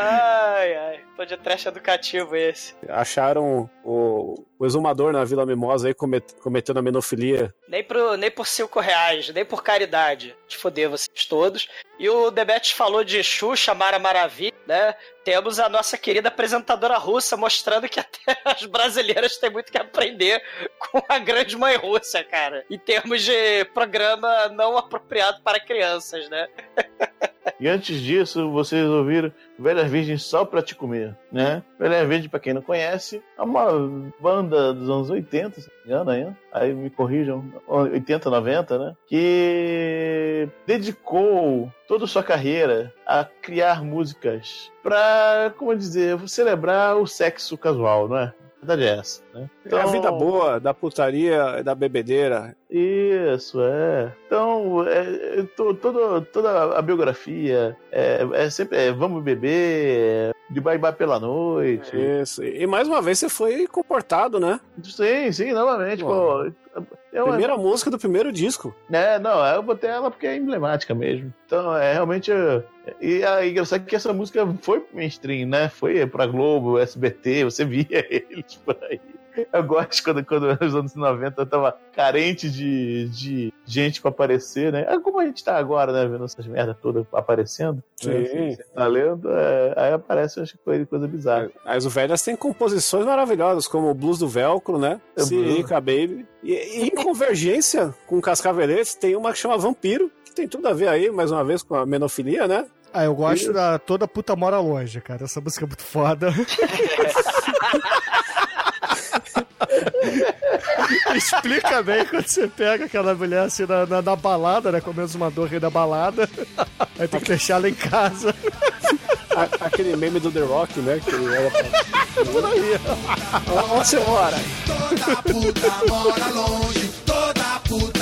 Ai, ai. Podcast educativo esse.
Acharam o, o exumador na Vila Mimosa aí comet- cometendo a menofilia.
Nem, pro, nem por cinco reais, nem por caridade. Te foder vocês todos. E o Demetrius falou de Xuxa, Mara Maravilha, né? Temos a nossa querida apresentadora russa mostrando que até as brasileiras têm muito que aprender com a grande mãe russa, cara. Em termos de programa não apropriado para crianças, né?
E antes disso, vocês ouviram Velhas Virgens só pra te comer, né? Velhas Virgens, pra quem não conhece, é uma banda dos anos 80, se não me engano ainda. Aí me corrijam, 80, 90, né? Que dedicou toda a sua carreira a criar músicas pra, como dizer, celebrar o sexo casual, não é? A verdade é essa, né?
É a vida boa, da putaria, da bebedeira.
Isso, é. Então, é, é, to- toda, toda a biografia é, é sempre é, vamos beber, de bye bye pela noite.
Isso. E mais uma vez você foi comportado, né?
Sim, sim, novamente, pô.
Primeira música do primeiro disco.
É, não, eu botei ela porque é emblemática mesmo. Então, é realmente. E é engraçado que essa música foi pro mainstream, né? Foi pra Globo, SBT, você via eles por aí. Eu gosto quando, quando nos anos 90 eu tava carente de, de gente pra aparecer, né? É como a gente tá agora, né? Vendo essas merdas todas aparecendo.
Sim.
Né? Sem- sem talento, é, aí aparece acho que coisa, coisa bizarra.
As velhas têm composições maravilhosas, como o Blues do Velcro, né?
É,
Sirica Baby. E, e em convergência com Cascaveletes, tem uma que chama Vampiro, que tem tudo a ver aí, mais uma vez, com a menofilia, né?
Ah, eu gosto da Toda Puta Mora Longe, cara. Essa música é muito foda. Explica bem quando você pega aquela mulher assim na, na, na balada, né? Como exumador rei da balada. Aí tem que deixar ela em casa.
A- aquele meme do The Rock, né? Que ele era pra...
Por aí.
Onde você mora?
Toda puta mora longe, toda puta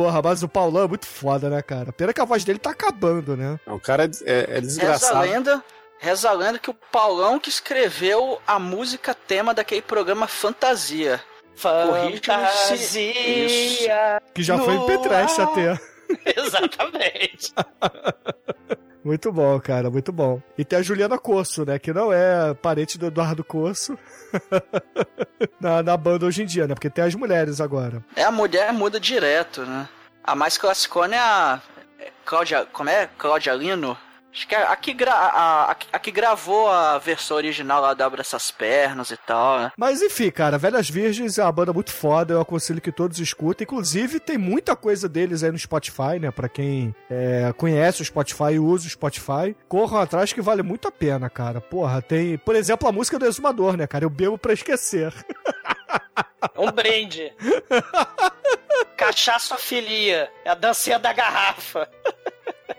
Porra, mas o Paulão é muito foda, né, cara? Pena que a voz dele tá acabando, né?
O cara é, é
Reza a
desgraçado.
lenda, reza a lenda que o Paulão que escreveu a música tema daquele programa Fantasia.
Fantasia.
Que já foi em Petrash até.
Exatamente.
Muito bom, cara, muito bom. E tem a Juliana Corso, né? Que não é parente do Eduardo Corso na, na banda hoje em dia, né? Porque tem as mulheres agora.
É, a mulher muda direto, né? A mais classicona é a é Cláudia... Como é? Cláudia Lino? Acho que é a que, gra, a, a, a que gravou a versão original lá da Abra Essas Pernas e tal, né?
Mas enfim, cara, Velhas Virgens é uma banda muito foda, eu aconselho que todos escutem. Inclusive, tem muita coisa deles aí no Spotify, né? Pra quem é, conhece o Spotify e usa o Spotify, corram atrás que vale muito a pena, cara. Porra, tem, por exemplo, a música do Exumador, né, cara? Eu bebo pra esquecer.
Um brinde. Cachaça filia. É a dancinha da garrafa.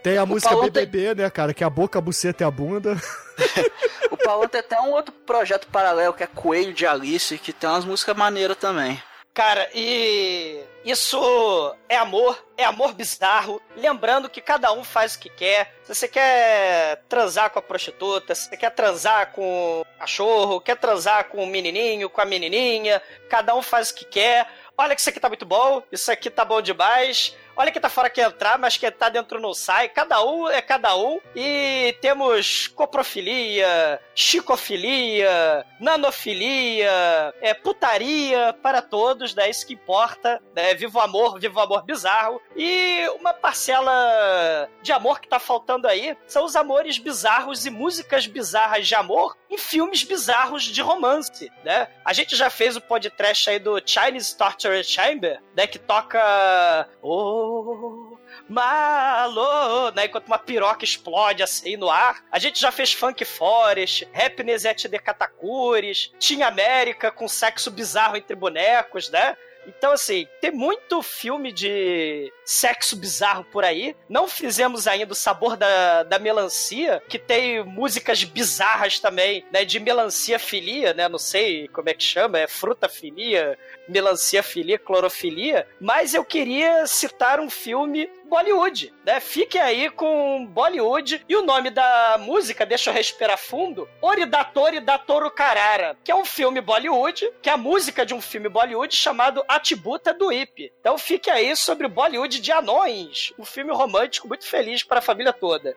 Tem a música
Paulo tem-
BBB, né, cara? Que é a boca, a buceta e a bunda.
O Paulo tem até um outro projeto paralelo que é Coelho de Alice, que tem umas músicas maneiras também.
Cara, e isso é amor, é amor bizarro. Lembrando que cada um faz o que quer. Se você quer transar com a prostituta, se você quer transar com o cachorro, quer transar com o menininho, com a menininha, cada um faz o que quer. Olha que isso aqui tá muito bom, isso aqui tá bom demais. Olha que tá fora quer entrar, mas quem tá dentro não sai. Cada um é cada um. E temos coprofilia, chicofilia, nanofilia, é, putaria para todos, né? Isso que importa. Né? Viva o amor, viva o amor bizarro. E uma parcela de amor que tá faltando aí são os amores bizarros e músicas bizarras de amor em filmes bizarros de romance, né? A gente já fez o podcast aí do Chinese Torture Chamber, né? Que toca... Oh, malo, né? Enquanto uma piroca explode assim no ar. A gente já fez Funk Forest, Happiness at the Katakures, Team América com sexo bizarro entre bonecos, né? Então, assim, tem muito filme de sexo bizarro por aí. Não fizemos ainda o Sabor da, da Melancia, que tem músicas bizarras também, né? De melancia filia, né? Não sei como é que chama, é fruta filia, melancia filia, clorofilia. Mas eu queria citar um filme Bollywood, né? Fique aí com Bollywood e o nome da música, deixa eu respirar fundo, Oridatori da Toro Carara, que é um filme Bollywood, que é a música de um filme Bollywood chamado Atibuta do Ip. Então fique aí sobre Bollywood de Anões, um filme romântico muito feliz para a família toda.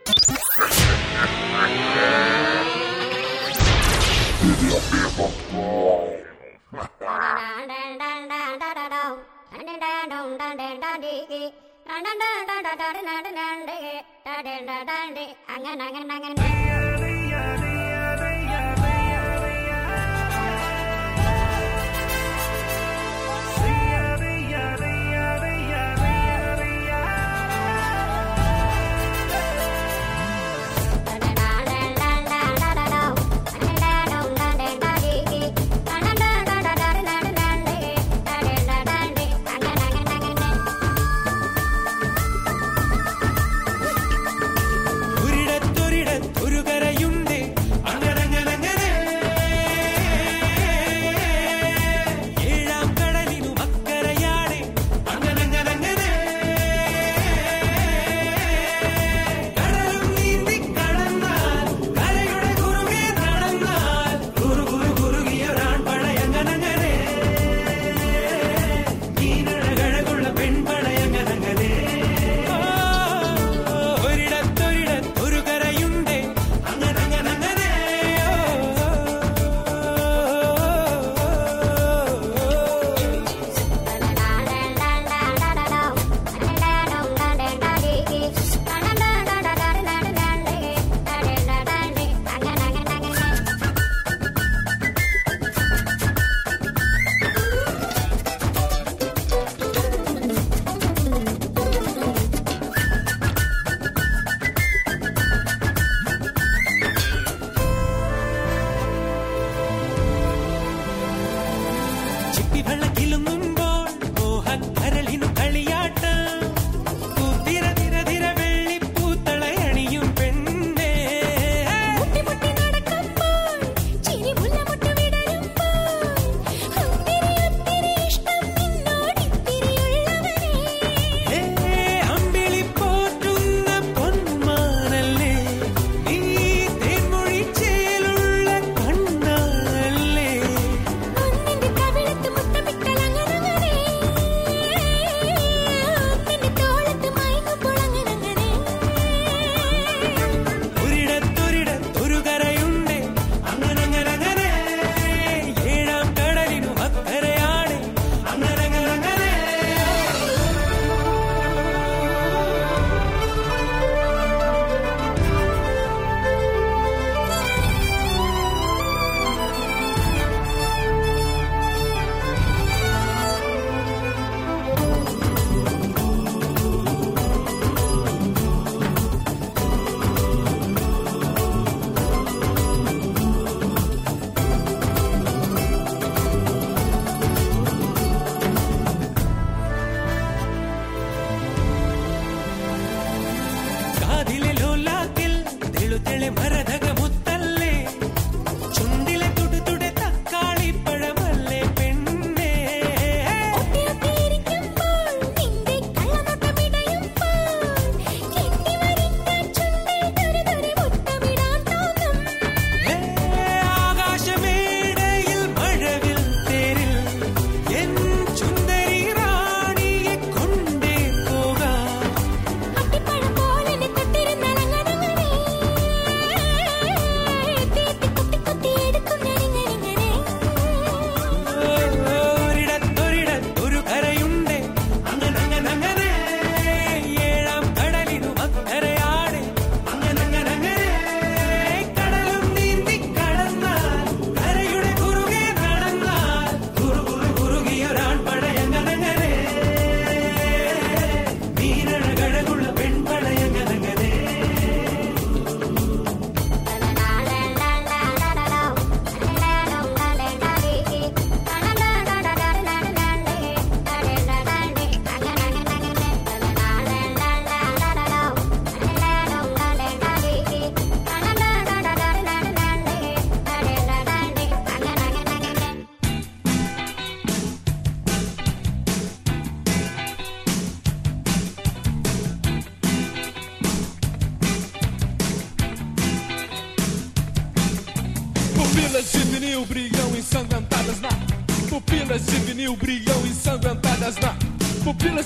അങ്ങനെ അങ്ങനെ
അങ്ങനെ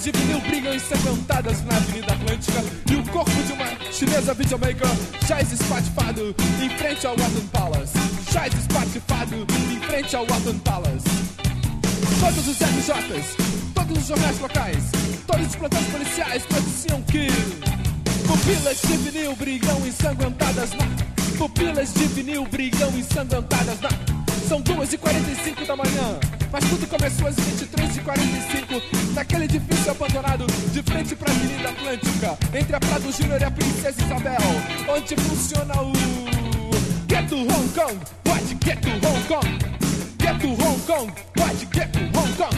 De vinil brilham ensanguentadas na Avenida Atlântica. E o corpo de uma chinesa videomaker Jaz espatifado em frente ao Watan Palace. Jaz espatifado em frente ao Watan Palace. Todos os MJs, todos os jornais locais Todos os plantões policiais noticiam que Pupilas de vinil brilham ensanguentadas na Pupilas de vinil brilham ensanguentadas na São 2h45 da manhã. Mas tudo começou às 23h45 Naquele edifício abandonado De frente pra Avenida Atlântica Entre a Prado Júnior e a Princesa Isabel Onde funciona o Get to Hong Kong. What Get to Hong Kong. Get to Hong Kong. What Get to Hong Kong.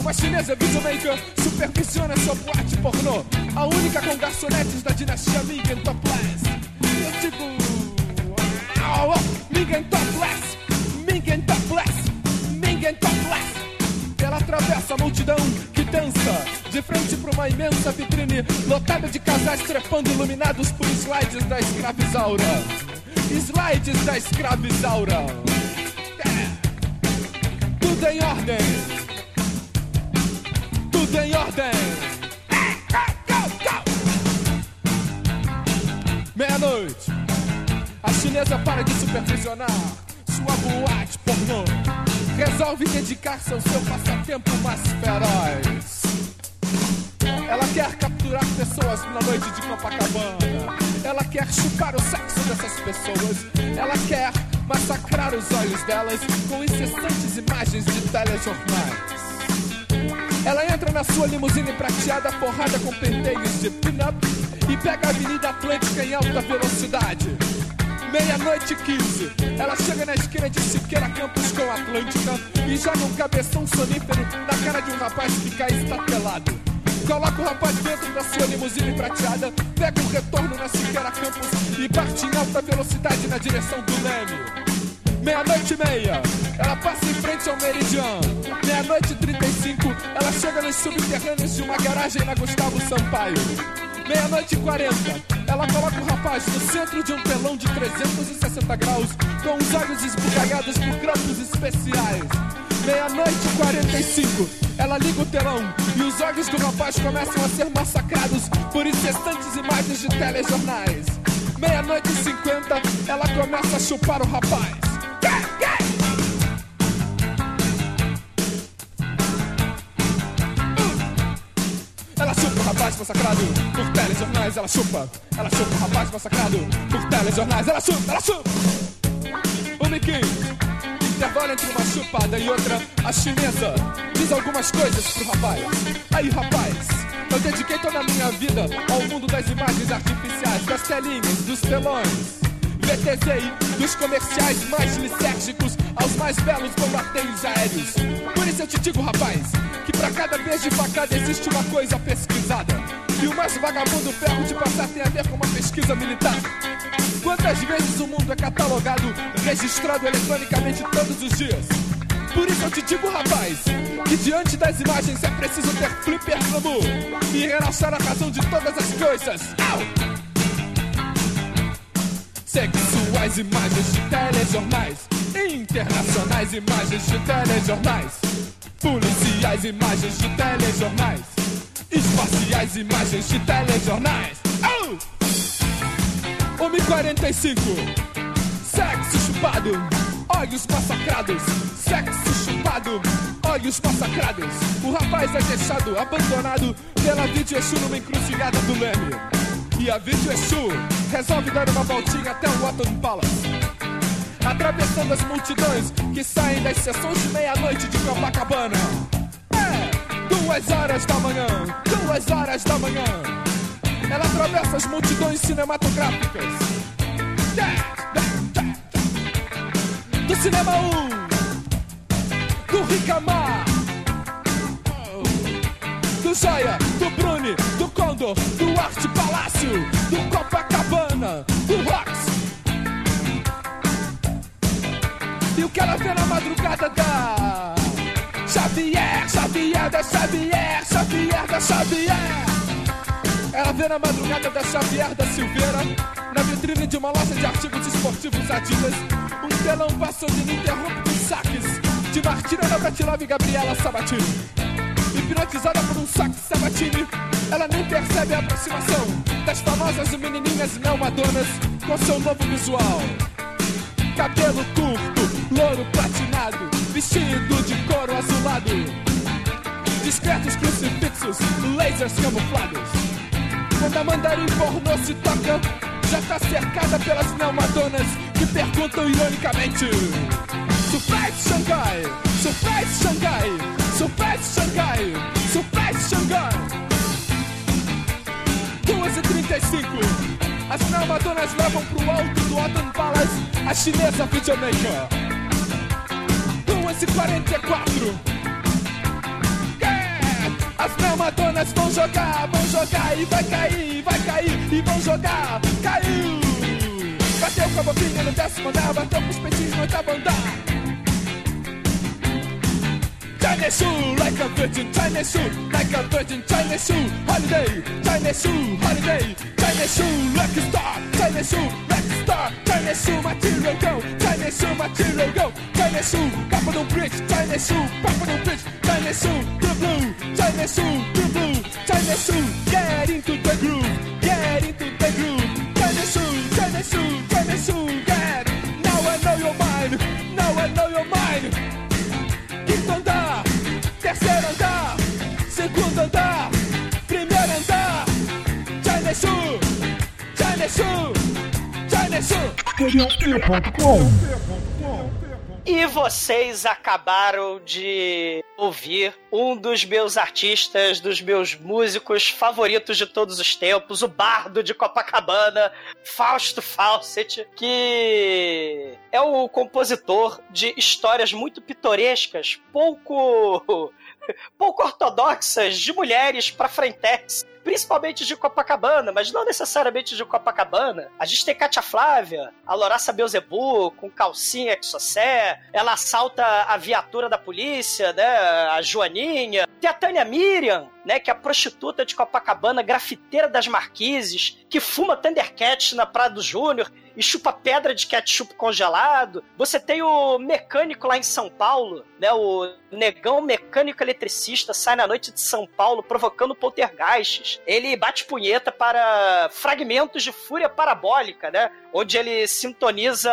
Uma chinesa videomaker supervisiona sua boate pornô A única com garçonetes da dinastia Ming Topless Eu digo... Au, au, Ming Topless Ming Topless Ming Topless Ela atravessa a multidão que dança. De frente pra uma imensa vitrine Lotada de casais trepando iluminados por slides da escravizaura. Slides da escravizaura. É. Tudo em ordem. Tudo em ordem. Meia-noite, a chinesa para de supervisionar sua boate pornô. Resolve dedicar-se ao seu passatempo mais feroz. Ela quer capturar pessoas na noite de Copacabana. Ela quer chupar o sexo dessas pessoas. Ela quer massacrar os olhos delas com incessantes imagens de telejornais. Ela entra na sua limusine prateada forrada com penteios de pin-up e pega a Avenida Atlântica em alta velocidade. Meia-noite 15, ela chega na esquina de Siqueira Campos com Atlântica e joga um cabeção sonífero na cara de um rapaz que cai estatelado. Coloca o rapaz dentro da sua limusine prateada, pega o retorno na Siqueira Campos e parte em alta velocidade na direção do Leme. Meia-noite e meia, ela passa em frente ao Meridian. Meia-noite e 35, ela chega nos subterrâneos de uma garagem na Gustavo Sampaio. Meia-noite e 40, ela coloca o rapaz no centro de um telão de 360 graus, com os olhos esbugalhados por grampos especiais. Meia-noite e 45, ela liga o telão e os olhos do rapaz começam a ser massacrados por incessantes imagens de telejornais. Meia-noite e 50, ela começa a chupar o rapaz. Ela chupa rapaz massacrado por telejornais, ela chupa. Ela chupa o rapaz massacrado por telejornais, ela chupa, ela chupa. O Mickey, intervalo entre uma chupada e outra, a chinesa diz algumas coisas pro rapaz. Aí, rapaz, eu dediquei toda a minha vida ao mundo das imagens artificiais, das telinhas, dos telões. VTZI, dos comerciais mais lisérgicos aos mais belos bombardeios aéreos. Por isso eu te digo, rapaz, que pra cada beijo de facada existe uma coisa pesquisada. E o mais vagabundo ferro de passar tem a ver com uma pesquisa militar. Quantas vezes o mundo é catalogado, registrado eletronicamente todos os dias? Por isso eu te digo, rapaz, que diante das imagens é preciso ter flipper glamour e relaxar a razão de todas as coisas. Au! Sexuais imagens de telejornais, internacionais imagens de telejornais, policiais imagens de telejornais, espaciais imagens de telejornais. Au! 1h45 Sexo chupado, olhos massacrados. Sexo chupado, olhos massacrados. O rapaz é deixado, abandonado Pela Exu numa encruzilhada do Leme E a vídeo Exu resolve dar uma voltinha até o Watton Palace. Atravessando as multidões que saem das sessões de meia-noite de Copacabana. É, duas horas da manhã, duas horas da manhã. Ela atravessa as multidões cinematográficas. Do cinema 1, do Ricamar, do Joia, do Bruni, do Arte Palácio, do Copacabana, do Rox. E o que ela vê na madrugada da Xavier, Xavier da Xavier, Xavier da Xavier. Ela vê na madrugada da Xavier da Silveira, na vitrine de uma loja de artigos esportivos Adidas, um telão passando ininterruptos saques de Martina Navratilova e Gabriela Sabatini. Hipnotizada por um saque Sabatini, ela nem percebe a aproximação das famosas menininhas não madonas com seu novo visual. Cabelo curto, louro platinado, vestido de couro azulado. Discretos crucifixos, lasers camuflados. Quando a mandarim pornô se toca, já tá cercada pelas neomadonas que perguntam ironicamente: Surprise Shanghai, Surprise Shanghai, Surprise Shanghai, Surprise Shanghai. 2h35, as neomadonas levam pro alto do Autumn Palace a chinesa videomaker. 2h44. As neomadonas vão jogar, vão jogar e vai cair, vai cair e vão jogar. Caiu! Bateu com a boquinha no décimo andar, bateu com os peitinhos no oitavo andar. China shoe, like a virgin, China shoe, like a virgin, China shoe, holiday, China shoe, holiday, China shoe, lucky star, China shoe, lucky star, China shoe, material go, China shoe, material go, China shoe, papa bridge, China shoe, papa bridge, China shoe, blue blue, China shoe, blue blue, China shoe, get into the groove, get into the groove, China shoe, China shoe, China shoe, get. Now I know your mind, now I know your mind. Quinto andar, terceiro andar, segundo andar, primeiro andar. China Sul, China Sul, China Sul.
E vocês acabaram de ouvir um dos meus artistas, dos meus músicos favoritos de todos os tempos, o bardo de Copacabana, Fausto Fawcett, que é o compositor de histórias muito pitorescas, pouco pouco ortodoxas de mulheres para frentex principalmente de Copacabana, mas não necessariamente de Copacabana. A gente tem Katia Flávia, a Loraça Beuzebu, com calcinha exocé, ela assalta a viatura da polícia, né, a Joaninha. Tem a Tânia Miriam, né, que é a prostituta de Copacabana, grafiteira das marquises, que fuma Thundercat na Praia do Júnior e chupa pedra de ketchup congelado. Você tem o mecânico lá em São Paulo, né, o negão mecânico eletricista, sai na noite de São Paulo provocando poltergeists. Ele bate punheta para fragmentos de fúria parabólica, né, onde ele sintoniza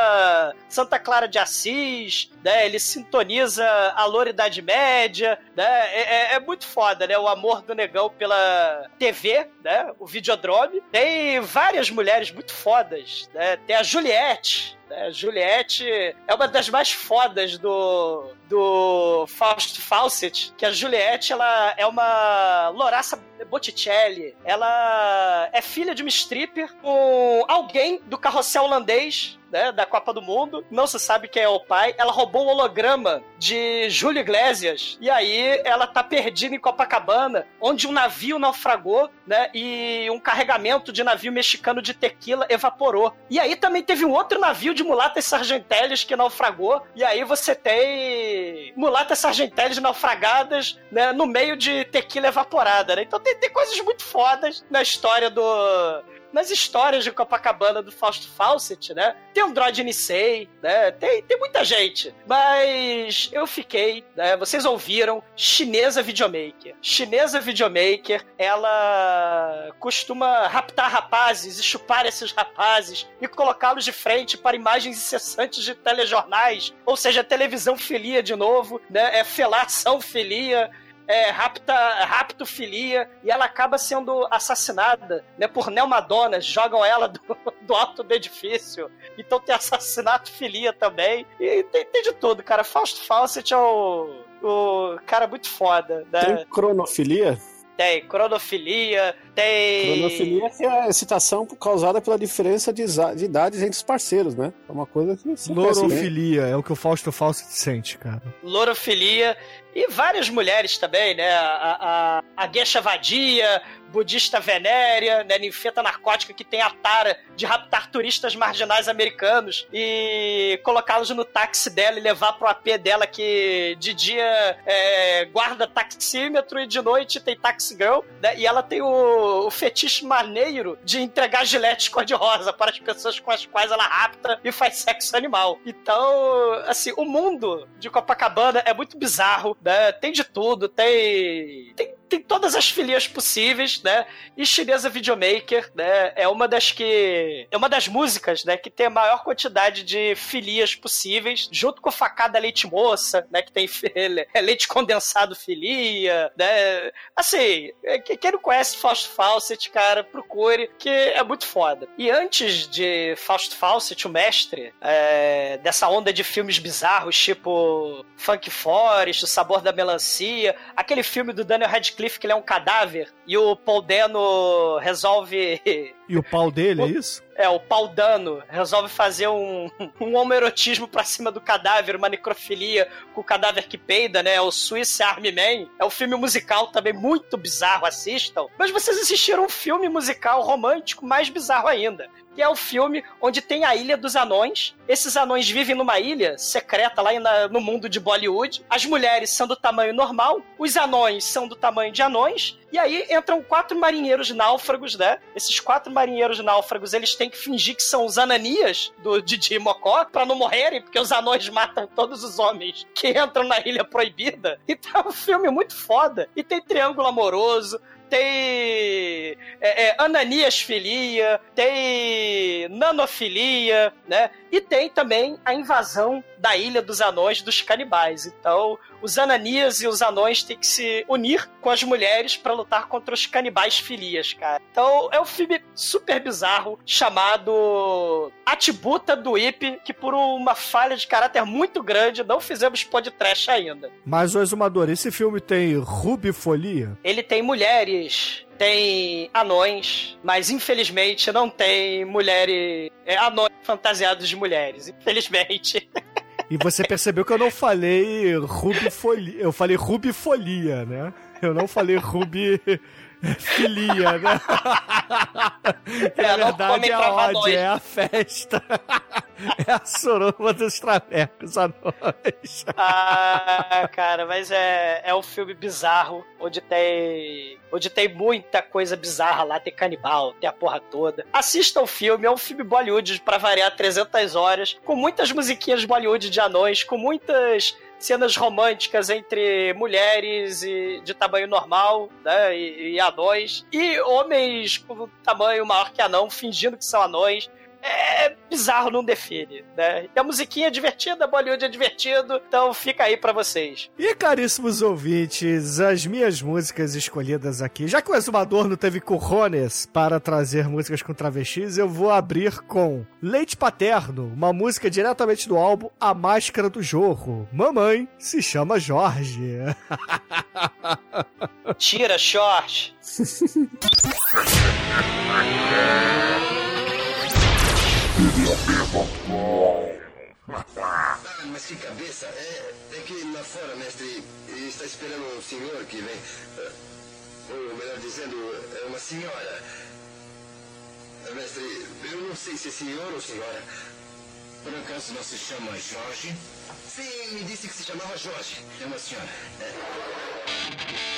Santa Clara de Assis, né, ele sintoniza a Loridade Média, né, é, é, é muito foda, né, o amor do negão pela TV, né, o Videodrome. Tem várias mulheres muito fodas, né, tem a Juliette, né? Juliette é uma das mais fodas do, do Faust Fawcett, que a Juliette ela é uma Loraça Botticelli. Ela é filha de uma stripper com alguém do carrossel holandês né, da Copa do Mundo, não se sabe quem é o pai. Ela roubou o holograma de Júlio Iglesias e aí ela tá perdida em Copacabana, onde um navio naufragou, né, e um carregamento de navio mexicano de tequila evaporou. E aí também teve um outro navio de mulatas sargentelhas que naufragou, e aí você tem mulatas sargentelhas naufragadas, né, no meio de tequila evaporada, né? Então tem, tem coisas muito fodas na história do nas histórias de Copacabana do Fausto Fawcett, né? Tem Android Nisei, né? Tem, tem muita gente. Mas eu fiquei, né? Vocês ouviram, chinesa videomaker. Chinesa videomaker, ela costuma raptar rapazes e chupar esses rapazes e colocá-los de frente para imagens incessantes de telejornais, ou seja, televisão filia de novo, né? É felação filia, é, rapta, raptofilia e ela acaba sendo assassinada né, por neomadonas, jogam ela do, do alto do edifício. Então tem assassinato filia também. E tem, tem de tudo, cara. Fausto Fawcett é o, o cara muito foda. Né?
Tem cronofilia?
Tem cronofilia, tem.
Cronofilia que é a excitação causada pela diferença de, de, idades entre os parceiros, né? É uma coisa que.
Lorofilia, é o que o Fausto Fausto sente, cara.
Lorofilia. E várias mulheres também, né? A, a, a Vadia, budista venérea, né, ninfeta narcótica que tem a tara de raptar turistas marginais americanos e colocá-los no táxi dela e levar pro AP dela que de dia é, guarda taxímetro e de noite tem taxi girl, né, e ela tem o, o fetiche maneiro de entregar gilete cor-de-rosa para as pessoas com as quais ela rapta e faz sexo animal. Então, assim, o mundo de Copacabana é muito bizarro, né, tem de tudo, tem, tem tem todas as filias possíveis, né? E Chinesa Videomaker, né? É uma das que. É uma das músicas, né? Que tem a maior quantidade de filias possíveis, junto com Facada Leite Moça, né? Que tem é leite condensado filia, né? Assim, é, quem não conhece Fausto Fawcett, cara, procure, que é muito foda. E antes de Fausto Fawcett, o mestre, é, dessa onda de filmes bizarros, tipo Funk Forest, O Sabor da Melancia, aquele filme do Daniel Radcliffe Cliff que ele é um cadáver e o Paul Dano resolve.
E o pau dele, é isso?
É, o pau dano resolve fazer um, um homerotismo pra cima do cadáver, uma necrofilia com o cadáver que peida, né? O Swiss Army Man. É um filme musical também muito bizarro, assistam. Mas vocês assistiram um filme musical romântico mais bizarro ainda que é o filme onde tem a Ilha dos Anões. Esses anões vivem numa ilha secreta lá na, no mundo de Bollywood. As mulheres são do tamanho normal, os anões são do tamanho de anões, e aí entram quatro marinheiros náufragos, né? Esses quatro marinheiros náufragos, eles têm que fingir que são os ananias do Didi Mocó pra não morrerem, porque os anões matam todos os homens que entram na Ilha Proibida. Então é um filme muito foda. E tem triângulo amoroso, tem é, é, ananiasfilia, tem nanofilia, né? E tem também a invasão da Ilha dos Anões dos canibais. Então, os Ananias e os anões têm que se unir com as mulheres para lutar contra os canibais filias, cara. Então, é um filme super bizarro chamado Atibuta do Ip, que por uma falha de caráter muito grande não fizemos podcast ainda.
Mas, o Exumador, esse filme tem rubifolia?
Ele tem mulheres tem anões, mas infelizmente não tem mulheres. É, anões fantasiados de mulheres, infelizmente.
E você percebeu que eu não falei rubifolia, eu falei rubifolia, né? Eu não falei rubi filia, né? É, a verdade é a ódio, é a festa. É a soroma dos travecos anões.
Ah, cara, mas é, é um filme bizarro, onde tem onde tem muita coisa bizarra lá, tem canibal, tem a porra toda. Assista o filme, é um filme Bollywood para variar 300 horas, com muitas musiquinhas Bollywood de anões, com muitas cenas românticas entre mulheres e, de tamanho normal, né, e, e anões, e homens com tamanho maior que anão, fingindo que são anões é bizarro, não define, né? E a musiquinha é divertida, Bollywood é divertido, então fica aí para vocês.
E caríssimos ouvintes, as minhas músicas escolhidas aqui, já que o Exumador não teve currones para trazer músicas com travestis, eu vou abrir com Leite Paterno, uma música diretamente do álbum A Máscara do Jorro. Mamãe se chama Jorge.
Tira, short.
Ah, mas que cabeça! É, é que lá fora, mestre, está esperando um senhor que vem. eh, Ou melhor dizendo, é uma senhora. Eh, Mestre, eu não sei se é senhor ou senhora. Por acaso não se chama Jorge? Sim, me disse que se chamava Jorge. É uma senhora. É.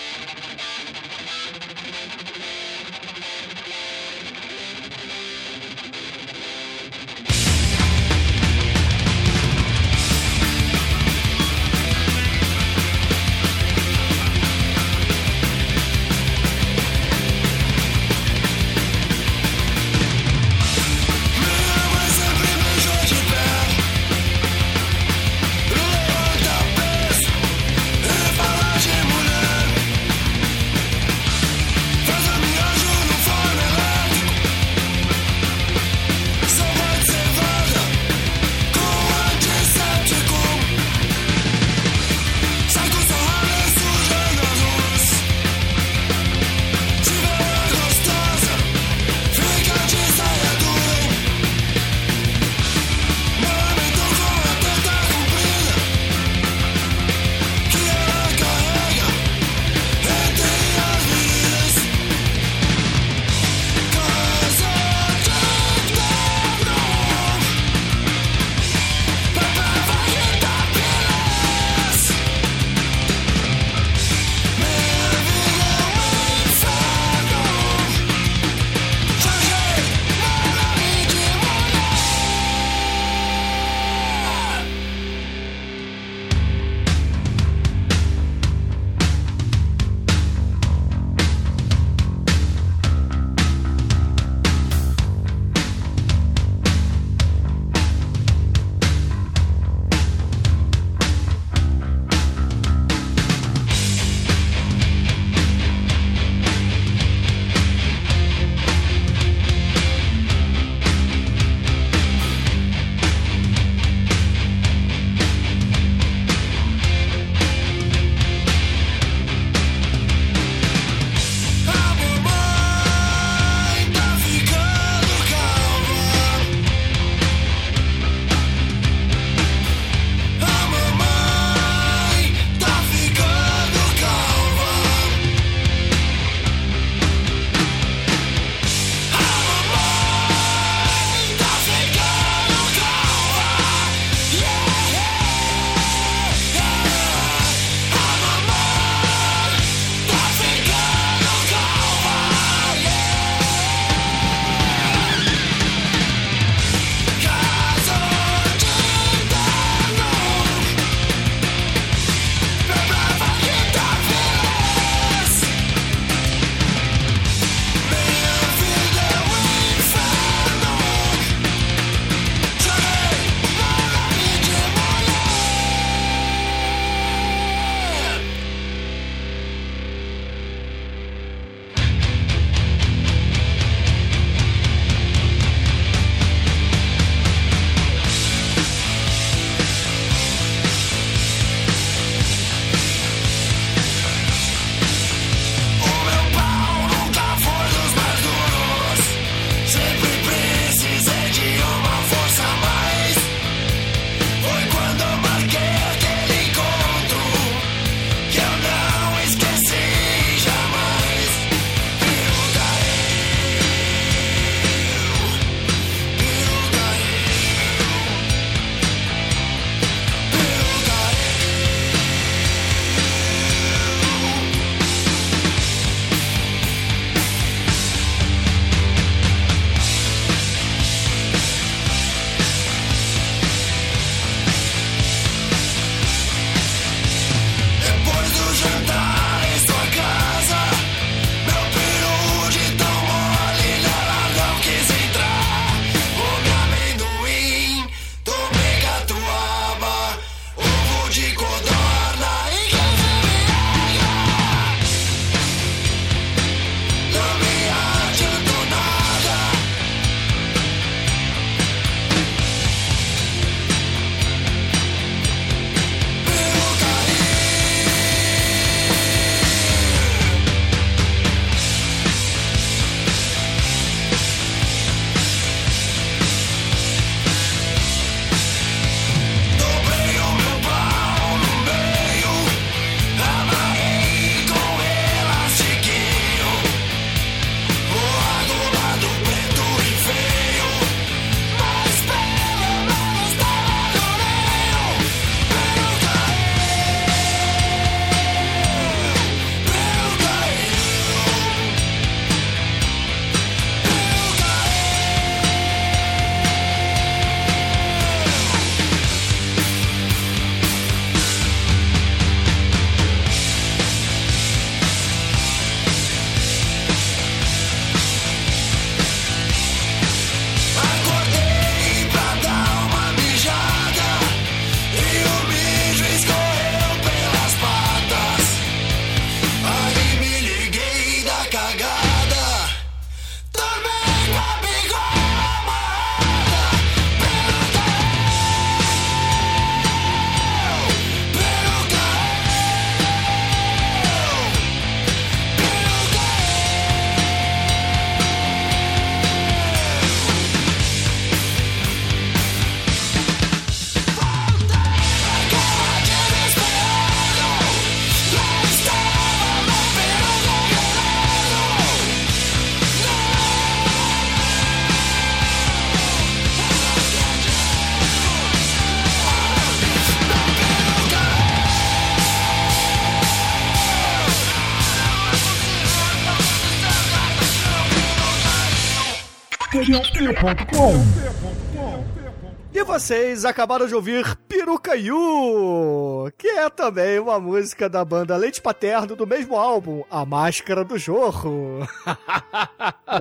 E vocês acabaram de ouvir Pirucaiu, que é também uma música da banda Leite Paterno do mesmo álbum, A Máscara do Jorro.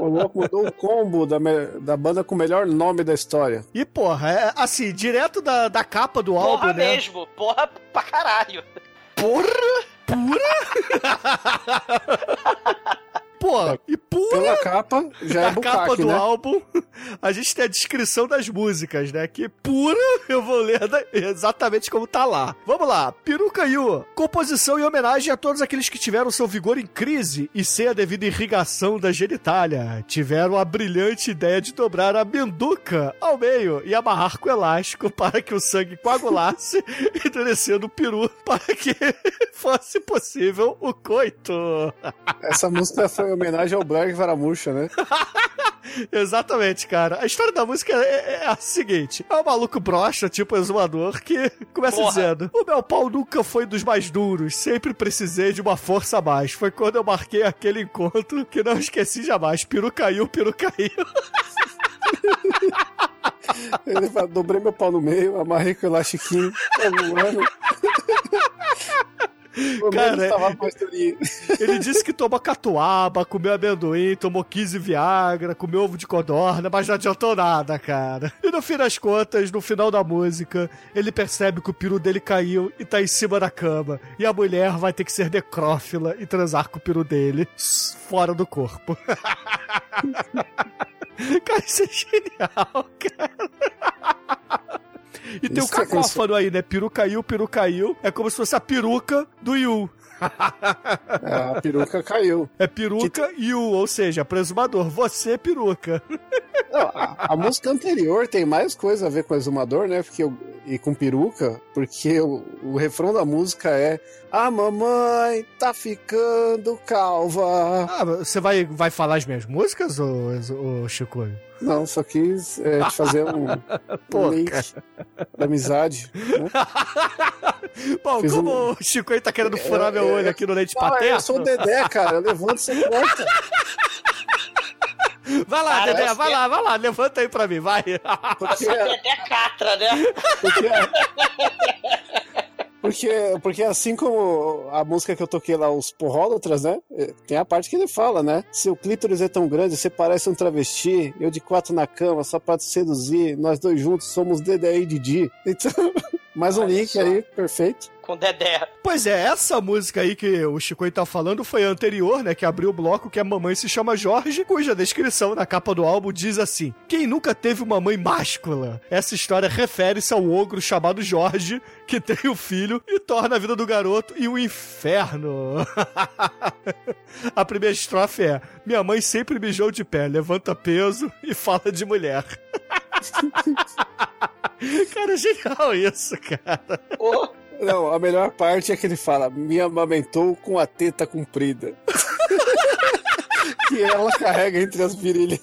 O louco mudou o combo da, da banda com o melhor nome da história.
E porra, é assim, direto da, da capa do álbum,
Porra
né?
mesmo, porra pra caralho.
Porra! Pô, e pura...
Pela capa, já é
Na capa do
né?
álbum, a gente tem a descrição das músicas, né? Que pura, eu vou ler exatamente como tá lá. Vamos lá. Pirucaiu. Composição e homenagem a todos aqueles que tiveram seu vigor em crise e sem a devida irrigação da genitália. Tiveram a brilhante ideia de dobrar a menduca ao meio e amarrar com elástico para que o sangue coagulasse, endurecendo o peru para que fosse possível o coito.
Essa música foi homenagem ao Black Varamuxa, né?
Exatamente, cara. A história da música é, é a seguinte: é um maluco broxa, tipo exumador, que começa
Porra.
dizendo: O meu pau nunca foi dos mais duros, sempre precisei de uma força a mais. Foi quando eu marquei aquele encontro que não esqueci jamais. Peru caiu, peru caiu.
Ele fala, dobrei meu pau no meio, amarrei com o elastiquinho, tá voando.
Cara,
historinha.
Ele disse que tomou catuaba, comeu amendoim, tomou 15 Viagra, comeu ovo de codorna, mas não adiantou nada, cara. E no fim das contas, no final da música, ele percebe que o peru dele caiu e tá em cima da cama. E a mulher vai ter que ser necrófila e transar com o peru dele fora do corpo. cara, isso é genial, cara. E tem o
Isso é-
cacófano aí, né? Peru caiu, peru caiu. É como se fosse a peruca do Yu.
É, a peruca caiu.
É peruca e o, ou seja, presumador. Você, peruca.
Não, a, a música anterior tem mais coisa a ver com exumador, né? Porque, o- e com peruca, porque o, o refrão da música é A mamãe tá ficando calva.
Ah, você vai, vai falar as minhas músicas, ô, ô Chico?
Não, só quis é, te fazer um,
Pô,
um link da amizade. Né?
Bom,
Fiz
como
um-
o Chico aí tá querendo furar
É,
meu
é,
olho aqui no leite
Não,
paterno...
eu sou o Dedé, cara. Eu levanto e você corta.
Vai lá, Dedé, vai
que-
lá, vai lá, levanta aí pra mim, vai.
Porque,
Dedé Catra, né?
porque, porque, porque assim como a música que eu toquei lá, os porrólatras, né? eh, Tem a parte que ele fala, né? Seu clítoris é tão grande, você parece um travesti. Eu de quatro na cama, só pra te seduzir. Nós dois juntos somos Dedé e Didi. Então, mais um
Olha
link
só.
aí, perfeito.
Com Dedé.
Pois é, essa música aí que o Chico aí tá falando foi a anterior, né? Que abriu o bloco que a mamãe se chama Jorge, cuja descrição na capa do álbum diz assim: Quem nunca teve uma mãe máscula? Essa história refere-se ao ogro chamado Jorge, que tem o filho e torna a vida do garoto em um inferno. a primeira estrofe é: Minha mãe sempre mijou de pé, levanta peso e fala de mulher. cara, é genial isso, cara.
Ô,
Não, a melhor parte é que ele fala: Me amamentou com a teta comprida. que ela carrega entre as virilhas.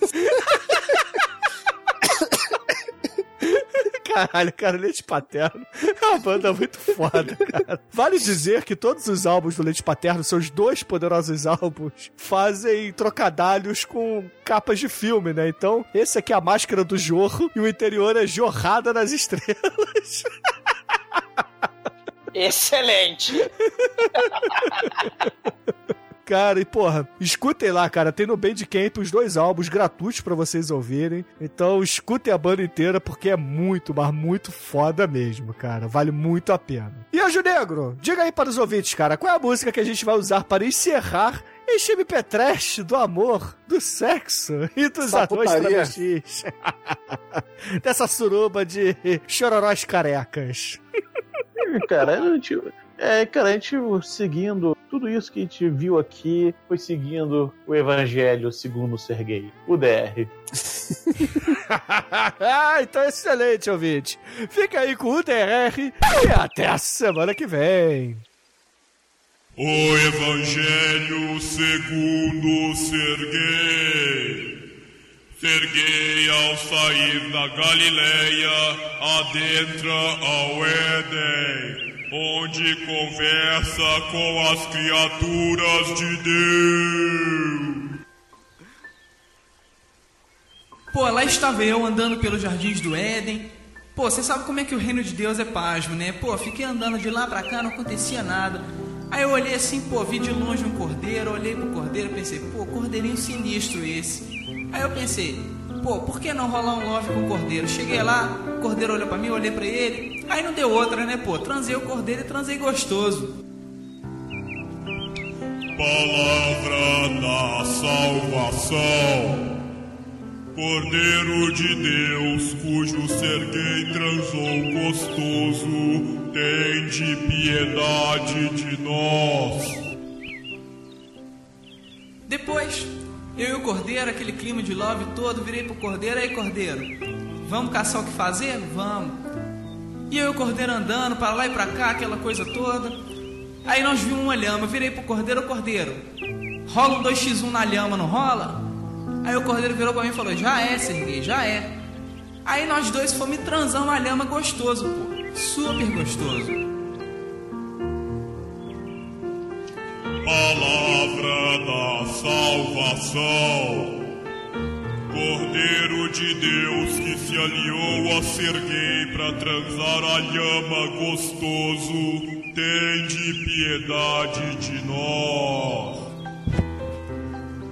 Caralho, cara, Leite Paterno é uma banda muito foda, cara. Vale dizer que todos os álbuns do Leite Paterno, seus dois poderosos álbuns, fazem trocadalhos com capas de filme, né? Então, esse aqui é a máscara do Jorro e o interior é Jorrada nas Estrelas.
excelente.
Cara, e porra, escutem lá, cara. Tem no Bandcamp os dois álbuns gratuitos pra vocês ouvirem. Então escutem a banda inteira porque é muito, mas muito foda mesmo, cara. Vale muito a pena. E Anjo Negro, diga aí para os ouvintes, cara, qual é a música que a gente vai usar para encerrar este MP Trash do amor, do sexo e dos
Essa putaria.
travestis? Dessa suruba de chororós carecas.
Cara, a gente, é, cara, a gente seguindo tudo isso que a gente viu aqui, foi seguindo o Evangelho segundo o Serguei, o DR.
ah, então excelente, ouvinte. Fica aí com o DR e até a semana que vem.
O Evangelho segundo Serguei. Serguei ao sair da Galileia adentra ao Éden, onde conversa com as criaturas de Deus.
Pô, lá estava eu andando pelos jardins do Éden. Pô, você sabe como é que o reino de Deus é pasmo, né? Pô, fiquei andando de lá pra cá, não acontecia nada. Aí eu olhei assim, pô, vi de longe um cordeiro, olhei pro cordeiro pensei, pô, cordeirinho sinistro esse. Aí eu pensei, pô, por que não rolar um love com o cordeiro? Cheguei lá, o cordeiro olhou pra mim, olhei pra ele. Aí não deu outra, né, pô? Transei o cordeiro e transei gostoso.
Palavra da salvação. Cordeiro de Deus, cujo ser gay transou gostoso, tem de piedade de nós.
Depois, eu e o cordeiro, aquele clima de love todo, virei pro cordeiro, aí cordeiro, vamos caçar o que fazer? Vamos. E eu e o cordeiro andando para lá e pra cá, aquela coisa toda. Aí nós vimos uma lhama, eu virei pro cordeiro, ô cordeiro, rola um 2x1 na lhama, não rola? Aí o cordeiro virou pra mim e falou, já é, Serguei, já é. Aí nós dois fomos transar uma lhama gostoso, pô. Super gostoso.
Palavra da salvação. Cordeiro de Deus que se aliou a ser gay pra transar a lhama gostoso, tem de piedade de nós.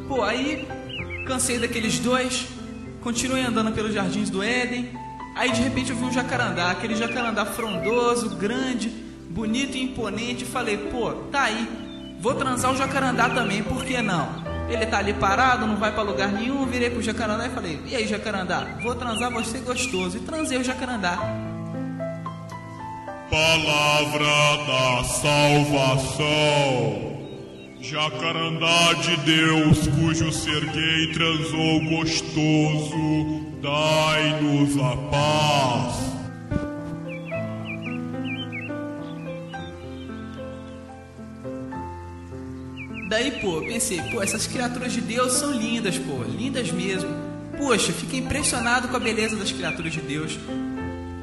Pô, aí cansei daqueles dois, continuei andando pelos jardins do Éden. Aí de repente eu vi um jacarandá, aquele jacarandá frondoso, grande, bonito e imponente. E falei, pô, tá aí, vou transar o jacarandá também, por que não? Ele tá ali parado, não vai pra lugar nenhum. Virei pro jacarandá e falei, e aí jacarandá, vou transar você gostoso. E transei o jacarandá.
Palavra da salvação. Jacarandá de Deus, cujo ser gay transou gostoso, dai-nos a paz.
Daí, pô, pensei, pô, essas criaturas de Deus são lindas, pô, lindas mesmo. Poxa, fiquei impressionado com a beleza das criaturas de Deus.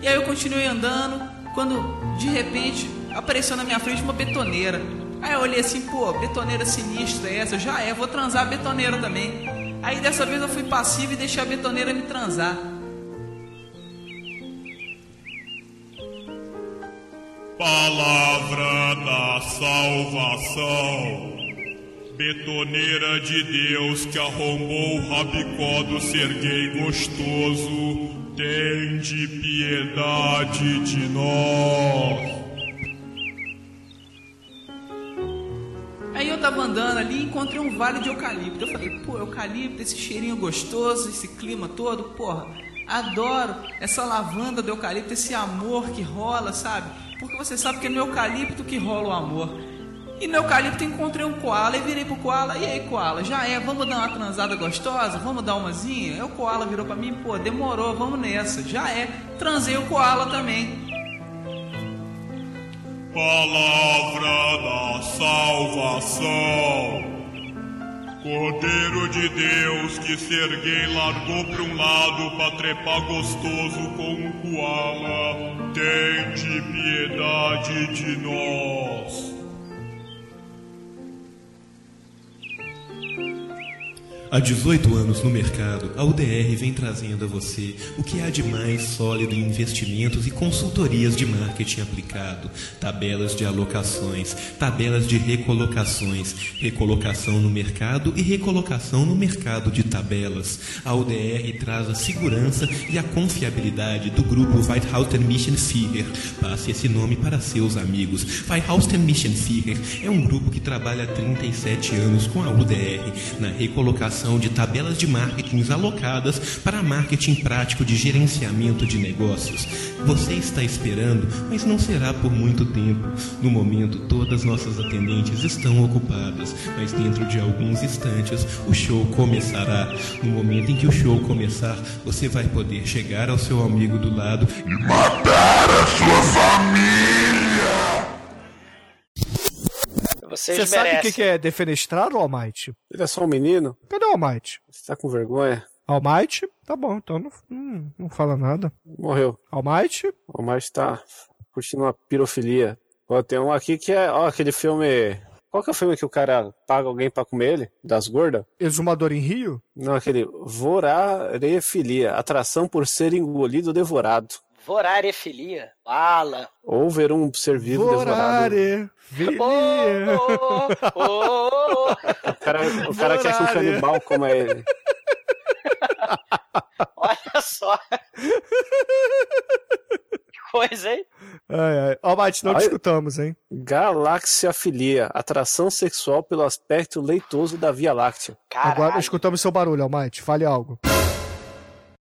E aí eu continuei andando, quando de repente apareceu na minha frente uma betoneira. Aí eu olhei assim, pô, betoneira sinistra é essa? Já é, vou transar a betoneira também. Aí dessa vez eu fui passivo e deixei a betoneira me transar.
Palavra da salvação. Betoneira de Deus que arrombou o rabicó do ser gay gostoso, tem de piedade de nós.
Aí eu tava andando ali e encontrei um vale de eucalipto. Eu falei, pô, eucalipto, esse cheirinho gostoso, esse clima todo, porra, adoro essa lavanda do eucalipto, esse amor que rola, sabe? Porque você sabe que é no eucalipto que rola o amor. E no eucalipto encontrei um koala e virei pro koala, e aí koala, já é, vamos dar uma transada gostosa? Vamos dar umazinha? Aí o koala virou pra mim, pô, demorou, vamos nessa, já é. Transei o koala também.
Palavra da salvação. Cordeiro de Deus que gay largou pra um lado pra trepar gostoso com um koala, tem de piedade de nós.
Há 18 anos no mercado, a UDR vem trazendo a você o que há de mais sólido em investimentos e consultorias de marketing aplicado, tabelas de alocações, tabelas de recolocações, recolocação no mercado e recolocação no mercado de tabelas. A UDR traz a segurança e a confiabilidade do grupo Weithausen Mission Führer. Passe esse nome para seus amigos. Weithausen Mission Führer é um grupo que trabalha há 37 anos com a UDR na recolocação de tabelas de marketing alocadas para marketing prático de gerenciamento de negócios. Você está esperando, mas não será por muito tempo. No momento, todas nossas atendentes estão ocupadas, mas dentro de alguns instantes o show começará. No momento em que o show começar, você vai poder chegar ao seu amigo do lado
e matar a sua família.
Vocês
Você sabe o
merecem.
que, que é defenestrado, Almighty?
Ele é só um menino?
Cadê o Almighty?
Você tá com vergonha?
Almighty? Tá bom, então não, não, não fala nada.
Morreu.
Almighty?
O Almighty tá curtindo uma pirofilia. Ó, tem um aqui que é. Ó, aquele filme. Qual Qual que é o filme que o cara paga alguém pra comer ele? Das gordas?
Exumador em Rio?
Não, aquele vorarefilia, atração por ser engolido ou devorado.
Vorarefilia. Fala.
Ou ver um ser vivo devorado.
Vorarefilia.
Oh, oh, oh.
O cara, o cara quer que um
Vorare.
canibal coma ele.
Olha só. Que coisa, hein?
Ai, ai. Ó, Mate, não
Ai.
discutamos, hein?
Galaxiafilia, atração sexual pelo aspecto leitoso da Via Láctea.
Agora escutamos seu barulho, Almighty. Fale algo.